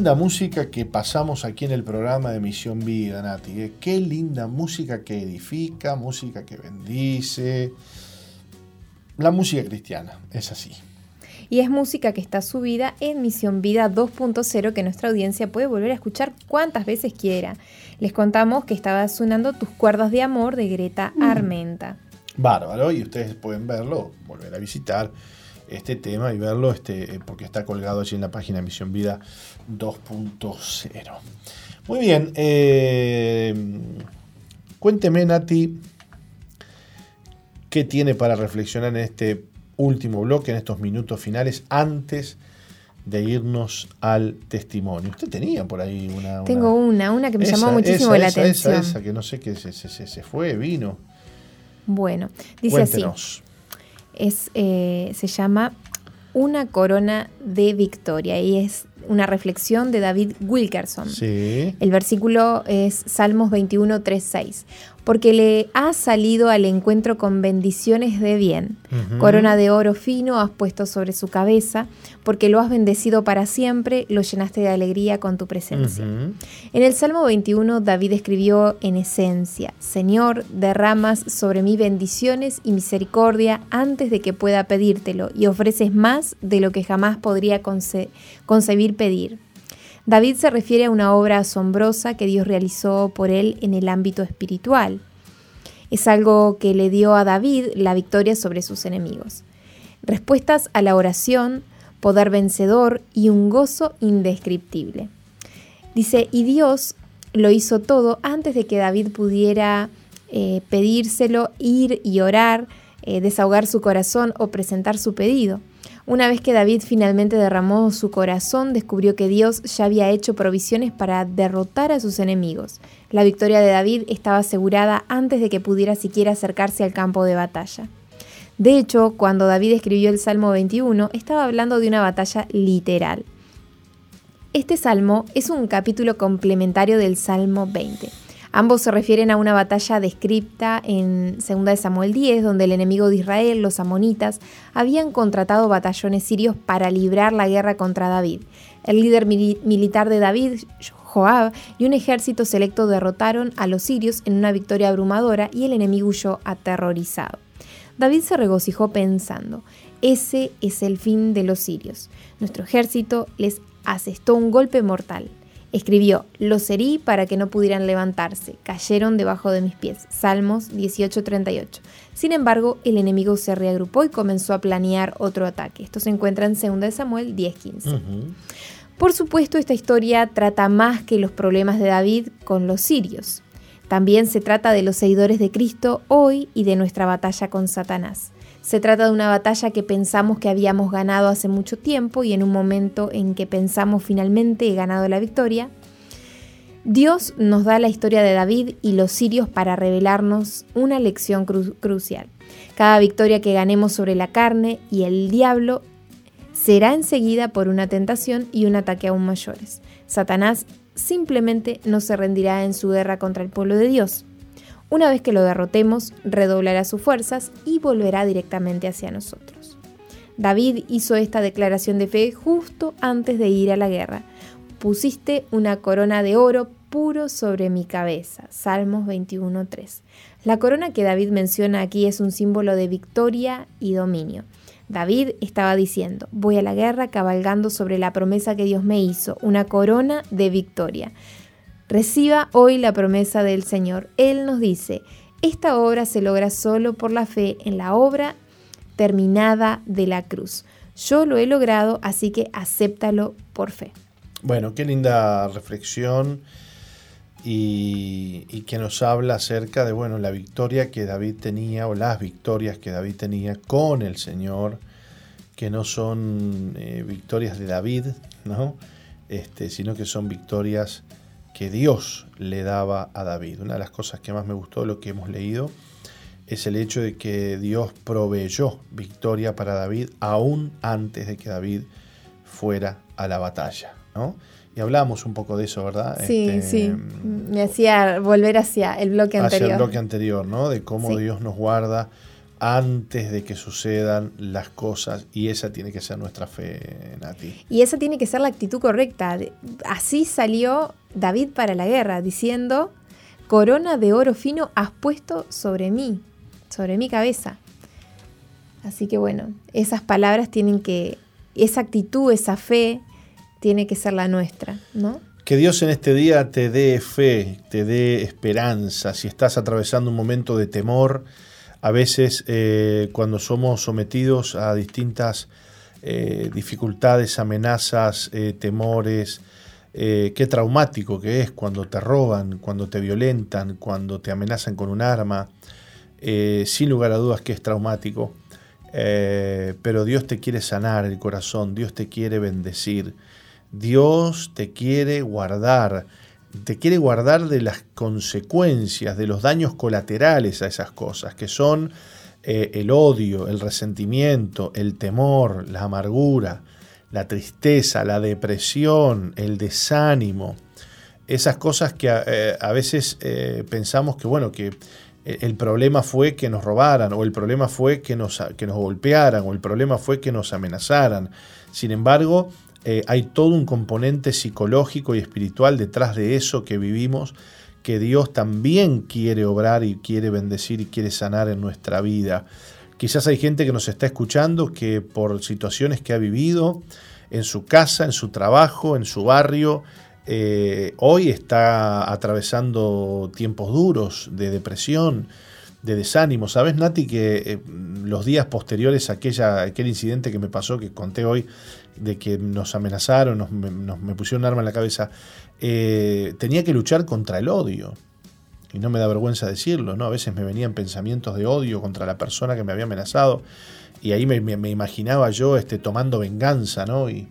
Linda música que pasamos aquí en el programa de Misión Vida, Nati. ¿eh? Qué linda música que edifica, música que bendice. La música cristiana, es así. Y es música que está subida en Misión Vida 2.0 que nuestra audiencia puede volver a escuchar cuantas veces quiera. Les contamos que estaba sonando Tus cuerdas de amor de Greta mm. Armenta. Bárbaro, y ustedes pueden verlo, volver a visitar este tema y verlo este, eh, porque está colgado allí en la página Misión Vida 2.0. Muy bien, eh, cuénteme Nati, ¿Qué tiene para reflexionar en este último bloque, en estos minutos finales, antes de irnos al testimonio? Usted tenía por ahí una... Tengo una, una que me Esa, llamó muchísimo esa, la esa, atención. Esa, esa, que no sé qué se, se, se- se fue, vino. Bueno, dice así. Es, eh, se llama Una corona de victoria y es una reflexión de David Wilkerson. Sí. El versículo es Salmos 21, 3, 6. Porque le has salido al encuentro con bendiciones de bien. Corona de oro fino has puesto sobre su cabeza, porque lo has bendecido para siempre, lo llenaste de alegría con tu presencia. En el Salmo 21, David escribió en esencia, Señor, derramas sobre mí bendiciones y misericordia antes de que pueda pedírtelo, y ofreces más de lo que jamás podría conce- concebir pedir. David se refiere a una obra asombrosa que Dios realizó por él en el ámbito espiritual. Es algo que le dio a David la victoria sobre sus enemigos. Respuestas a la oración, poder vencedor y un gozo indescriptible. Dice, y Dios lo hizo todo antes de que David pudiera eh, pedírselo, ir y orar, eh, desahogar su corazón o presentar su pedido. Una vez que David finalmente derramó su corazón, descubrió que Dios ya había hecho provisiones para derrotar a sus enemigos. La victoria de David estaba asegurada antes de que pudiera siquiera acercarse al campo de batalla. De hecho, cuando David escribió el Salmo 21, estaba hablando de una batalla literal. Este salmo es un capítulo complementario del Salmo 20. Ambos se refieren a una batalla descripta en 2 de Samuel 10, donde el enemigo de Israel, los amonitas, habían contratado batallones sirios para librar la guerra contra David. El líder mili- militar de David, Joab, y un ejército selecto derrotaron a los sirios en una victoria abrumadora y el enemigo huyó aterrorizado. David se regocijó pensando, ese es el fin de los sirios. Nuestro ejército les asestó un golpe mortal. Escribió, los herí para que no pudieran levantarse, cayeron debajo de mis pies. Salmos 18:38. Sin embargo, el enemigo se reagrupó y comenzó a planear otro ataque. Esto se encuentra en 2 de Samuel 10:15. Ujú. Por supuesto, esta historia trata más que los problemas de David con los sirios. También se trata de los seguidores de Cristo hoy y de nuestra batalla con Satanás. Se trata de una batalla que pensamos que habíamos ganado hace mucho tiempo y en un momento en que pensamos finalmente he ganado la victoria, Dios nos da la historia de David y los sirios para revelarnos una lección cru- crucial. Cada victoria que ganemos sobre la carne y el diablo será enseguida por una tentación y un ataque aún mayores. Satanás simplemente no se rendirá en su guerra contra el pueblo de Dios. Una vez que lo derrotemos, redoblará sus fuerzas y volverá directamente hacia nosotros. David hizo esta declaración de fe justo antes de ir a la guerra. Pusiste una corona de oro puro sobre mi cabeza. Salmos 21.3. La corona que David menciona aquí es un símbolo de victoria y dominio. David estaba diciendo, voy a la guerra cabalgando sobre la promesa que Dios me hizo, una corona de victoria. Reciba hoy la promesa del Señor. Él nos dice, esta obra se logra solo por la fe en la obra terminada de la cruz. Yo lo he logrado, así que acéptalo por fe. Bueno, qué linda reflexión y, que nos habla acerca de bueno, la victoria que David tenía o las victorias que David tenía con el Señor, que no son eh, victorias de David, ¿no? Este, sino que son victorias que Dios le daba a David. Una de las cosas que más me gustó de lo que hemos leído es el hecho de que Dios proveyó victoria para David aún antes de que David fuera a la batalla. ¿no? Y hablamos un poco de eso, ¿verdad? Sí, Este, sí. Me hacía volver hacia el bloque hacia anterior. el bloque anterior, ¿no? De cómo Sí. Dios nos guarda antes de que sucedan las cosas y esa tiene que ser nuestra fe, Nati. Y esa tiene que ser la actitud correcta. Así salió David para la guerra, diciendo, corona de oro fino has puesto sobre mí, sobre mi cabeza. Así que bueno, esas palabras tienen que, esa actitud, esa fe, tiene que ser la nuestra, ¿no? Que Dios en este día te dé fe, te dé esperanza. Si estás atravesando un momento de temor, a veces eh, cuando somos sometidos a distintas eh, dificultades, amenazas, eh, temores, qué traumático que es cuando te roban, cuando te violentan, cuando te amenazan con un arma. sin lugar a dudas que es traumático, pero Dios te quiere sanar el corazón, Dios te quiere bendecir, Dios te quiere guardar, te quiere guardar de las consecuencias, de los daños colaterales a esas cosas, que son eh, el odio, el resentimiento, el temor, la amargura, la tristeza, la depresión, el desánimo, esas cosas que a, eh, veces eh, pensamos que, bueno, que el problema fue que nos robaran, o el problema fue que nos, que nos golpearan, o el problema fue que nos amenazaran. Sin embargo, hay todo un componente psicológico y espiritual detrás de eso que vivimos que Dios también quiere obrar y quiere bendecir y quiere sanar en nuestra vida. Quizás hay gente que nos está escuchando que por situaciones que ha vivido en su casa, en su trabajo, en su barrio, eh, hoy está atravesando tiempos duros de depresión, de desánimo. ¿Sabes, Nati, que eh, los días posteriores a aquella, aquel incidente que me pasó, que conté hoy, de que nos amenazaron, nos, me pusieron un arma en la cabeza, eh, tenía que luchar contra el odio. Y no me da vergüenza decirlo, ¿no? A veces me venían pensamientos de odio contra la persona que me había amenazado. Y ahí me, imaginaba yo este, tomando venganza, ¿no? Y,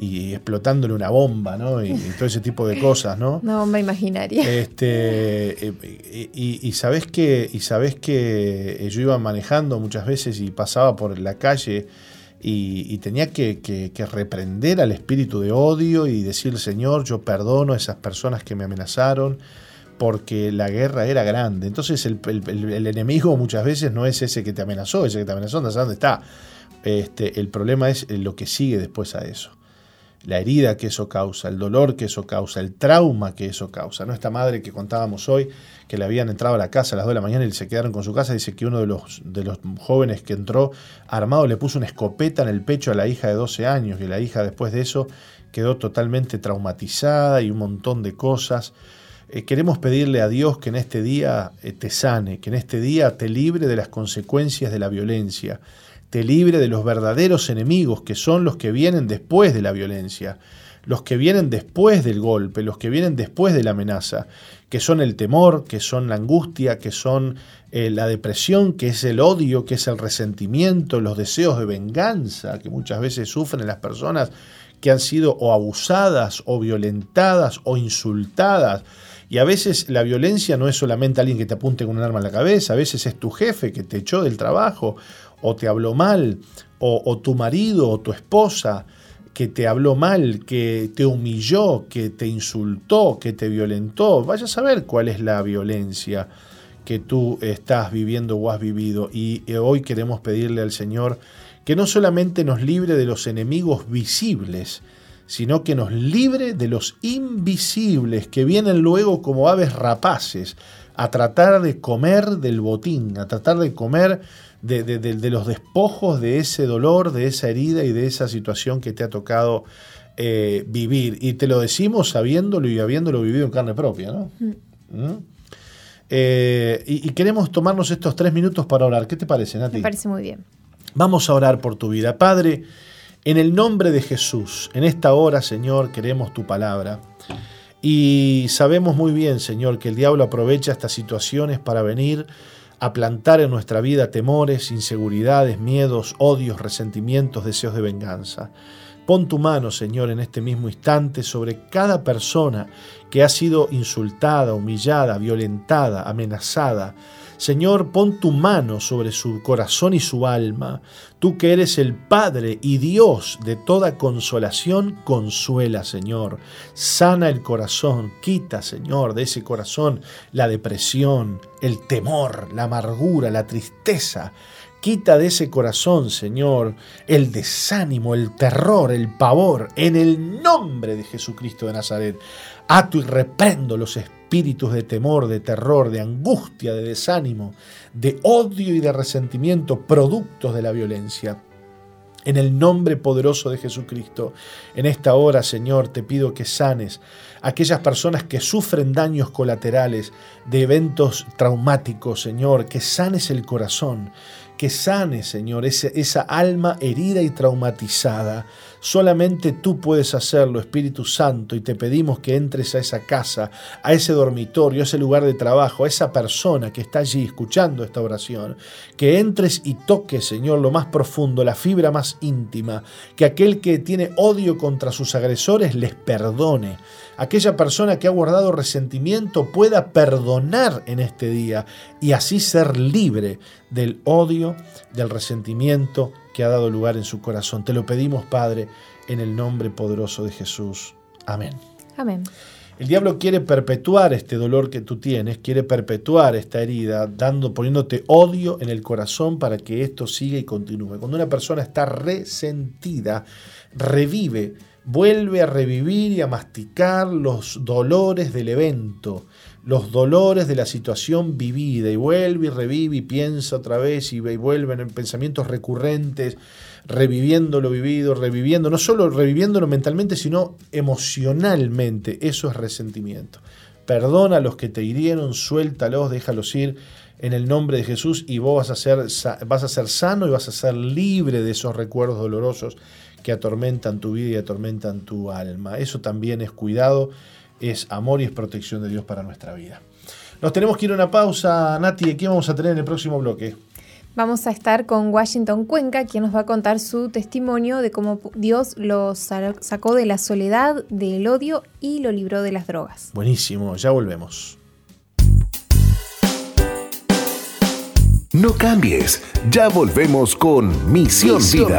explotándole una bomba, ¿no? Y, todo ese tipo de cosas, ¿no? Una bomba imaginaria. Este, eh, y, sabes que, y sabes que yo iba manejando muchas veces y pasaba por la calle y, tenía que, reprender al espíritu de odio y decir, Señor, yo perdono a esas personas que me amenazaron, porque la guerra era grande. Entonces el, enemigo muchas veces no es ese que te amenazó, ese que te amenazó, no dónde está. Este, el problema es lo que sigue después a eso la herida que eso causa, el dolor que eso causa, el trauma que eso causa. ¿no? Esta madre que contábamos hoy, que le habían entrado a la casa a las 2 de la mañana y se quedaron con su casa, dice que uno de los, de los jóvenes que entró armado le puso una escopeta en el pecho a la hija de 12 años y la hija después de eso quedó totalmente traumatizada y un montón de cosas. Eh, queremos pedirle a Dios que en este día eh, te sane, que en este día te libre de las consecuencias de la violencia te libre de los verdaderos enemigos, que son los que vienen después de la violencia, los que vienen después del golpe, los que vienen después de la amenaza, que son el temor, que son la angustia, que son eh, la depresión, que es el odio, que es el resentimiento, los deseos de venganza que muchas veces sufren las personas que han sido o abusadas o violentadas o insultadas. Y a veces la violencia no es solamente alguien que te apunte con un arma en la cabeza, a veces es tu jefe que te echó del trabajo, o te habló mal, o, tu marido o tu esposa que te habló mal, que te humilló, que te insultó, que te violentó. Vaya a saber cuál es la violencia que tú estás viviendo o has vivido. Y eh, hoy queremos pedirle al Señor que no solamente nos libre de los enemigos visibles, sino que nos libre de los invisibles que vienen luego como aves rapaces a tratar de comer del botín, a tratar de comer de, los despojos de ese dolor, de esa herida y de esa situación que te ha tocado eh, vivir. Y te lo decimos sabiéndolo y habiéndolo vivido en carne propia, ¿no? Mm. ¿Mm? Eh, y, queremos tomarnos estos tres minutos para orar. ¿Qué te parece, Nati? Me parece muy bien. Vamos a orar por tu vida. Padre, en el nombre de Jesús, en esta hora, Señor, queremos tu palabra. Y sabemos muy bien, Señor, que el diablo aprovecha estas situaciones para venir a plantar en nuestra vida temores, inseguridades, miedos, odios, resentimientos, deseos de venganza. Pon tu mano, Señor, en este mismo instante sobre cada persona que ha sido insultada, humillada, violentada, amenazada, Señor, pon tu mano sobre su corazón y su alma. Tú que eres el Padre y Dios de toda consolación, consuela, Señor. Sana el corazón, quita, Señor, de ese corazón la depresión, el temor, la amargura, la tristeza. Quita de ese corazón, Señor, el desánimo, el terror, el pavor, en el nombre de Jesucristo de Nazaret. Ato y reprendo los espíritus de temor, de terror, de angustia, de desánimo, de odio y de resentimiento, productos de la violencia. En el nombre poderoso de Jesucristo, en esta hora, Señor, te pido que sanes a aquellas personas que sufren daños colaterales de eventos traumáticos, Señor, que sanes el corazón, que sane, Señor, esa alma herida y traumatizada. Solamente tú puedes hacerlo, Espíritu Santo, y te pedimos que entres a esa casa, a ese dormitorio, a ese lugar de trabajo, a esa persona que está allí escuchando esta oración, que entres y toques, Señor, lo más profundo, la fibra más íntima, que aquel que tiene odio contra sus agresores les perdone. Aquella persona que ha guardado resentimiento pueda perdonar en este día y así ser libre del odio, del resentimiento que ha dado lugar en su corazón. Te lo pedimos, Padre, en el nombre poderoso de Jesús. Amén. Amén. El diablo quiere perpetuar este dolor que tú tienes, quiere perpetuar esta herida, dando, poniéndote odio en el corazón para que esto siga y continúe. Cuando una persona está resentida, revive vuelve a revivir y a masticar los dolores del evento, los dolores de la situación vivida, y vuelve y revive y piensa otra vez y vuelve en pensamientos recurrentes, reviviendo lo vivido, reviviendo, no solo reviviéndolo mentalmente, sino emocionalmente. Eso es resentimiento. Perdona a los que te hirieron, suéltalos, déjalos ir en el nombre de Jesús y vos vas a ser, vas a ser sano y vas a ser libre de esos recuerdos dolorosos que atormentan tu vida y atormentan tu alma. Eso también es cuidado, es amor y es protección de Dios para nuestra vida. Nos tenemos que ir a una pausa, Nati, ¿qué vamos a tener en el próximo bloque? Vamos a estar con Washington Cuenca, quien nos va a contar su testimonio de cómo Dios lo sacó de la soledad, del odio y lo libró de las drogas. Buenísimo, ya volvemos. No cambies, ya volvemos con Misión, Vida.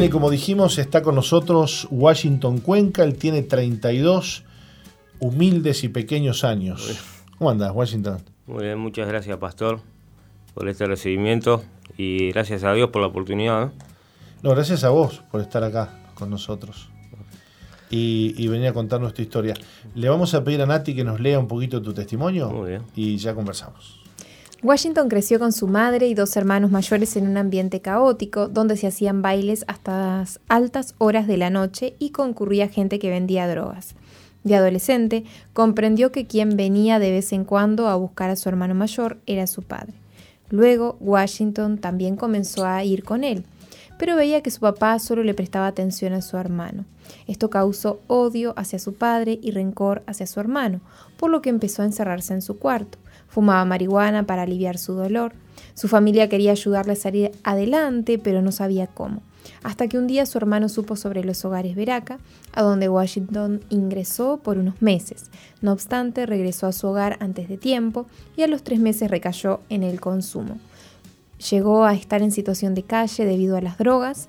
Bien, y como dijimos, está con nosotros Washington Cuenca, él tiene 32 humildes y pequeños años. ¿Cómo andas, Washington? Muy bien, muchas gracias, Pastor, por este recibimiento y gracias a Dios por la oportunidad. No, gracias a vos por estar acá con nosotros y, y, venir a contarnos tu historia. Le vamos a pedir a Nati que nos lea un poquito tu testimonio Muy bien. y ya conversamos. Washington creció con su madre y dos hermanos mayores en un ambiente caótico, donde se hacían bailes hasta las altas horas de la noche y concurría gente que vendía drogas. De adolescente, comprendió que quien venía de vez en cuando a buscar a su hermano mayor era su padre. Luego, Washington también comenzó a ir con él, pero veía que su papá solo le prestaba atención a su hermano. Esto causó odio hacia su padre y rencor hacia su hermano, por lo que empezó a encerrarse en su cuarto. Fumaba marihuana para aliviar su dolor. Su familia quería ayudarle a salir adelante, pero no sabía cómo. Hasta que un día su hermano supo sobre los hogares Veraca, a donde Washington ingresó por unos meses. No obstante, regresó a su hogar antes de tiempo y a los tres meses recayó en el consumo. Llegó a estar en situación de calle debido a las drogas,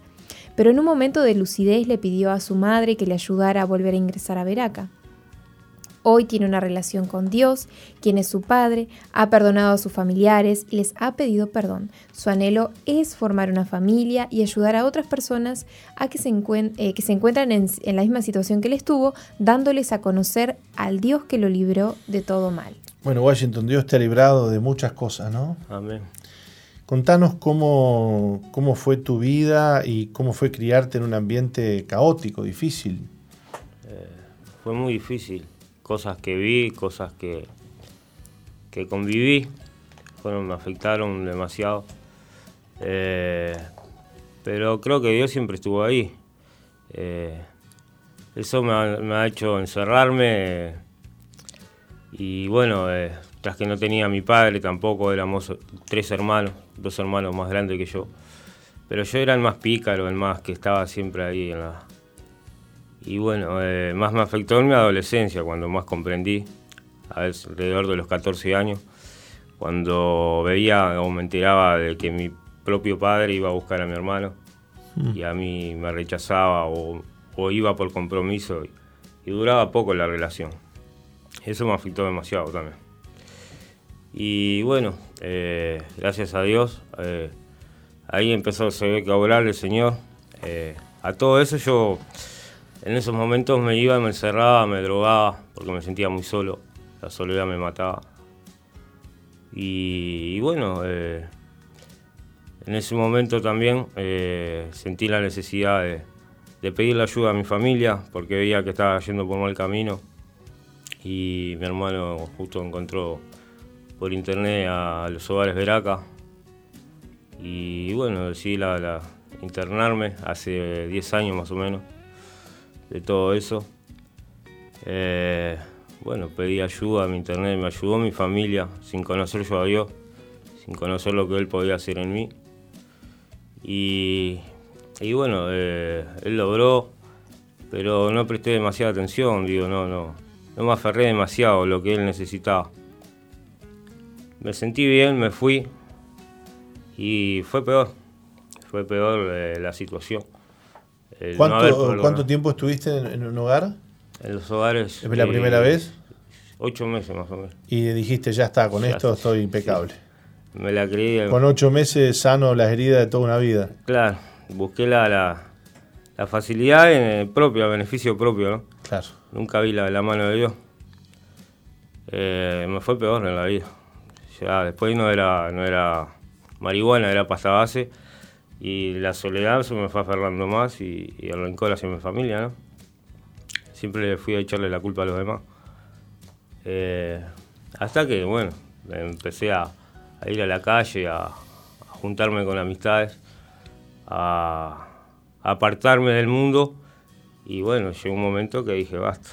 pero en un momento de lucidez le pidió a su madre que le ayudara a volver a ingresar a Veraca. Hoy tiene una relación con Dios, quien es su Padre, ha perdonado a sus familiares y les ha pedido perdón. Su anhelo es formar una familia y ayudar a otras personas a que se, eh, que se encuentran en, en la misma situación que él estuvo, dándoles a conocer al Dios que lo libró de todo mal. Bueno, Washington, Dios te ha librado de muchas cosas, ¿no? Amén. Contanos cómo, cómo fue tu vida y cómo fue criarte en un ambiente caótico, difícil. Eh, fue muy difícil. Cosas que vi, cosas que, que conviví, fueron, me afectaron demasiado. Eh, pero creo que Dios siempre estuvo ahí. Eh, eso me ha, me ha, hecho encerrarme. y bueno, eh, tras que no tenía a mi padre tampoco, éramos tres hermanos, dos hermanos más grandes que yo. Pero yo era el más pícaro, el más que estaba siempre ahí en la, Y bueno, eh, más me afectó en mi adolescencia, cuando más comprendí, alrededor de los 14 años, cuando veía o me enteraba de que mi propio padre iba a buscar a mi hermano y a mí me rechazaba o, iba por compromiso y, duraba poco la relación. Eso me afectó demasiado también. Y bueno, eh, gracias a Dios, eh, ahí empezó se ve que a obrar el Señor. Eh, a todo eso yo en esos momentos me iba, me encerraba, me drogaba, porque me sentía muy solo. La soledad me mataba. Y, bueno, en ese momento también sentí la necesidad de, de pedirle ayuda a mi familia, porque veía que estaba yendo por mal camino. Y mi hermano justo encontró por internet a los hogares Veraca. Y bueno, decidí la, internarme hace 10 años más o menos de todo eso. Eh, bueno, pedí ayuda mi internet, me ayudó mi familia, sin conocer yo a Dios, sin conocer lo que Él podía hacer en mí. Y, bueno, eh, Él logró, pero no presté demasiada atención, digo, no, no, no me aferré demasiado a lo que Él necesitaba. Me sentí bien, me fui y fue peor. Fue peor eh, la situación. ¿Cuánto, tiempo estuviste en, un hogar? En los hogares. ¿Es la eh, primera vez? Ocho meses más o menos. Y dijiste, ya está, con esto estoy impecable. Me la creí. Con ocho meses sano las heridas de toda una vida. Claro, busqué la, la, facilidad en el propio, beneficio propio, ¿no? Claro. Nunca vi la, la mano de Dios. Eh, me fue peor en la vida. Ya después no era, no era marihuana, era pasta base. Y la soledad se me fue aferrando más y, el rencor hacia mi familia, ¿no? Siempre fui a echarle la culpa a los demás. Eh, hasta que, bueno, empecé a, ir a la calle, a, juntarme con amistades, a, a apartarme del mundo. Y bueno, llegó un momento que dije, basta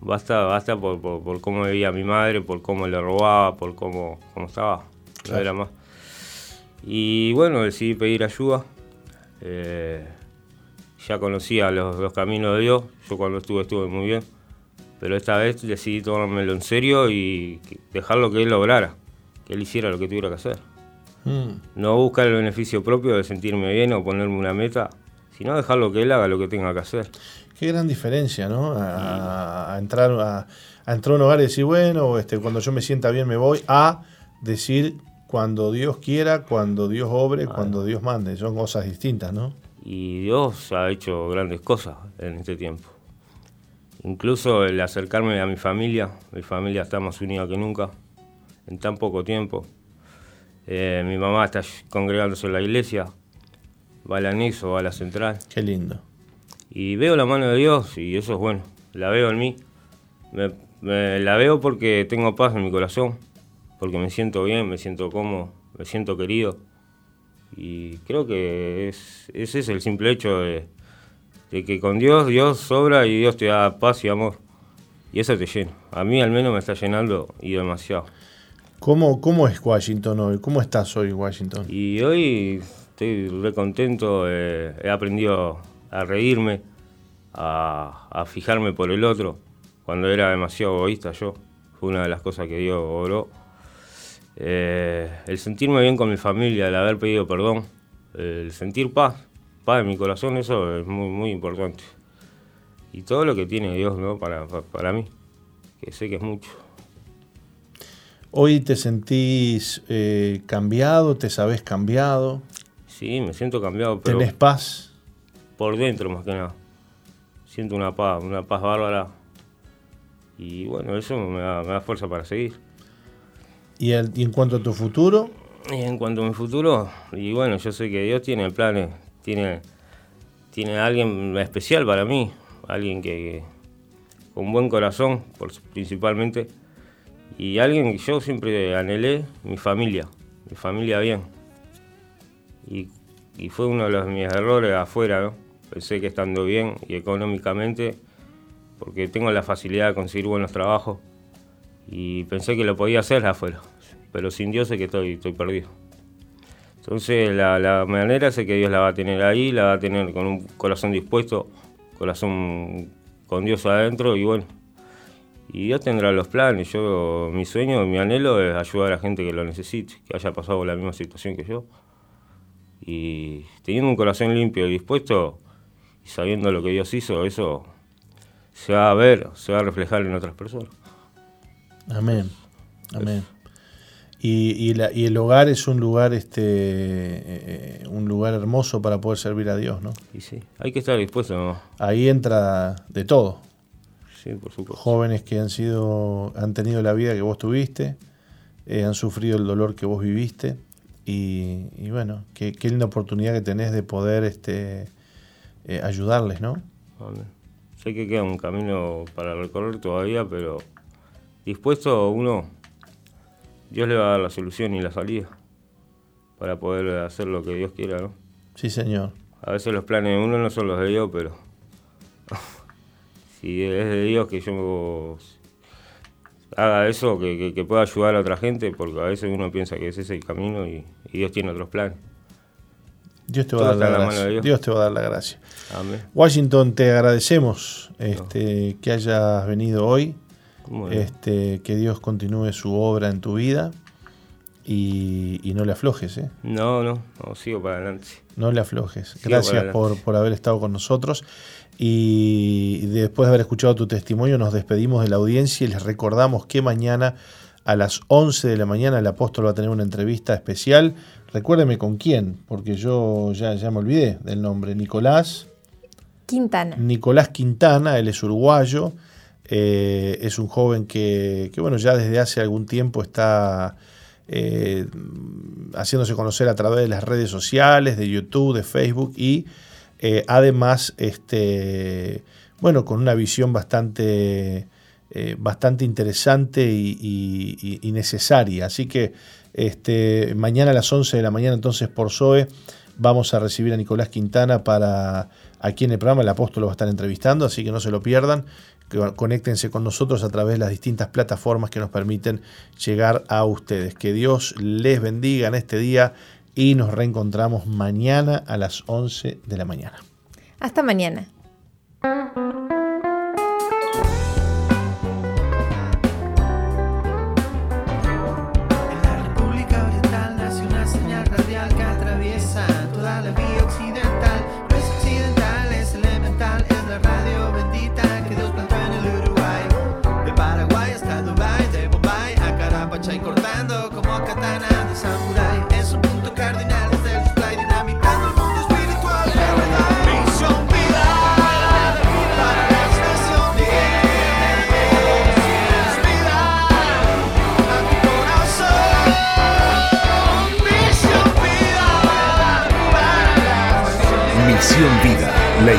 Basta, basta por, por, cómo vivía mi madre, por cómo le robaba, por cómo, cómo estaba. No era más. Y bueno, decidí pedir ayuda. Eh, ya conocía los, los, caminos de Dios. Yo cuando estuve estuve muy bien. Pero esta vez decidí tomármelo en serio y dejarlo que Él lograra. Que Él hiciera lo que tuviera que hacer. Mm. No buscar el beneficio propio de sentirme bien o ponerme una meta, sino dejarlo que Él haga lo que tenga que hacer. Qué gran diferencia, ¿no? A, entrar a, entrar a un hogar y decir, bueno, este, cuando yo me sienta bien me voy, a decir cuando Dios quiera, cuando Dios obre, cuando Dios mande. Son cosas distintas, ¿no? Y Dios ha hecho grandes cosas en este tiempo. Incluso el acercarme a mi familia, mi familia está más unida que nunca, en tan poco tiempo. Eh, mi mamá está congregándose en la iglesia, va al anexo, va a la central. Qué lindo. Y veo la mano de Dios y eso es bueno, la veo en mí. Me, la veo porque tengo paz en mi corazón, porque me siento bien, me siento cómodo, me siento querido. Y creo que es, ese es el simple hecho de, que con Dios, Dios sobra y Dios te da paz y amor. Y eso te llena. A mí al menos me está llenando y demasiado. ¿Cómo, cómo es Washington hoy? ¿Cómo estás hoy Washington? Y hoy estoy re contento, eh, he aprendido a reírme, a, fijarme por el otro, cuando era demasiado egoísta yo. Fue una de las cosas que Dios obró. Eh, el sentirme bien con mi familia, el haber pedido perdón, el sentir paz, paz en mi corazón, eso es muy, muy importante. Y todo lo que tiene Dios ¿no? para, para, mí, que sé que es mucho. ¿Hoy te sentís eh, cambiado? ¿Te sabes cambiado? Sí, me siento cambiado. Pero... ¿Tenés paz? por dentro más que nada. Siento una paz, una paz bárbara. Y bueno, eso me da, fuerza para seguir. ¿Y, en cuanto a tu futuro? Y en cuanto a mi futuro, y bueno, yo sé que Dios tiene planes, tiene, tiene alguien especial para mí, alguien que, con buen corazón, principalmente, y alguien que yo siempre anhelé, mi familia, mi familia bien. Y, y fue uno de los, mis errores afuera. Pensé que estando bien y económicamente, porque tengo la facilidad de conseguir buenos trabajos, y pensé que lo podía hacer afuera, pero sin Dios sé que estoy, estoy perdido. Entonces la, la manera sé que Dios la va a tener ahí, la va a tener con un corazón dispuesto corazón con Dios adentro y bueno, y Dios tendrá los planes. Yo, mi sueño, mi anhelo es ayudar a la gente que lo necesite, que haya pasado la misma situación que yo. Y teniendo un corazón limpio y dispuesto, y sabiendo lo que Dios hizo, eso se va a ver, se va a reflejar en otras personas. Amén. Amén. Y, el hogar es un lugar, este, eh, un lugar hermoso para poder servir a Dios, ¿no? Y sí, hay que estar dispuesto. ¿no? Ahí entra de todo. Sí, por supuesto. Jóvenes que han sido, han tenido la vida que vos tuviste, eh, han sufrido el dolor que vos viviste, y, bueno, qué, linda oportunidad que tenés de poder, este, eh, ayudarles, ¿no? Sé que queda un camino para recorrer todavía, pero dispuesto uno Dios le va a dar la solución y la salida para poder hacer lo que Dios quiera, ¿no? Sí, Señor. A veces los planes de uno no son los de Dios, pero si es de Dios que yo haga eso, que, pueda ayudar a otra gente, porque a veces uno piensa que ese es el camino y, Dios tiene otros planes. Dios te va a dar la, gracia. Dios. te va a dar la gracia. Washington, te agradecemos este, que hayas venido hoy este, que Dios continúe su obra en tu vida y, no le aflojes. ¿eh? No, no, no, sigo para adelante. No le aflojes. Gracias por, haber estado con nosotros. Y después de haber escuchado tu testimonio, nos despedimos de la audiencia y les recordamos que mañana a las 11 de la mañana el apóstol va a tener una entrevista especial. Recuérdeme con quién, porque yo ya, ya me olvidé del nombre. Nicolás. Quintana. Nicolás Quintana, él es uruguayo. Eh, es un joven que, bueno, ya desde hace algún tiempo está eh, haciéndose conocer a través de las redes sociales, de YouTube, de Facebook y eh, además, este, bueno, con una visión bastante, bastante interesante y, necesaria. Así que este, mañana a las 11 de la mañana entonces por Zoe vamos a recibir a Nicolás Quintana para aquí en el programa, el apóstol lo va a estar entrevistando, así que no se lo pierdan conéctense con nosotros a través de las distintas plataformas que nos permiten llegar a ustedes. Que Dios les bendiga en este día y nos reencontramos mañana a las 11 de la mañana. Hasta mañana.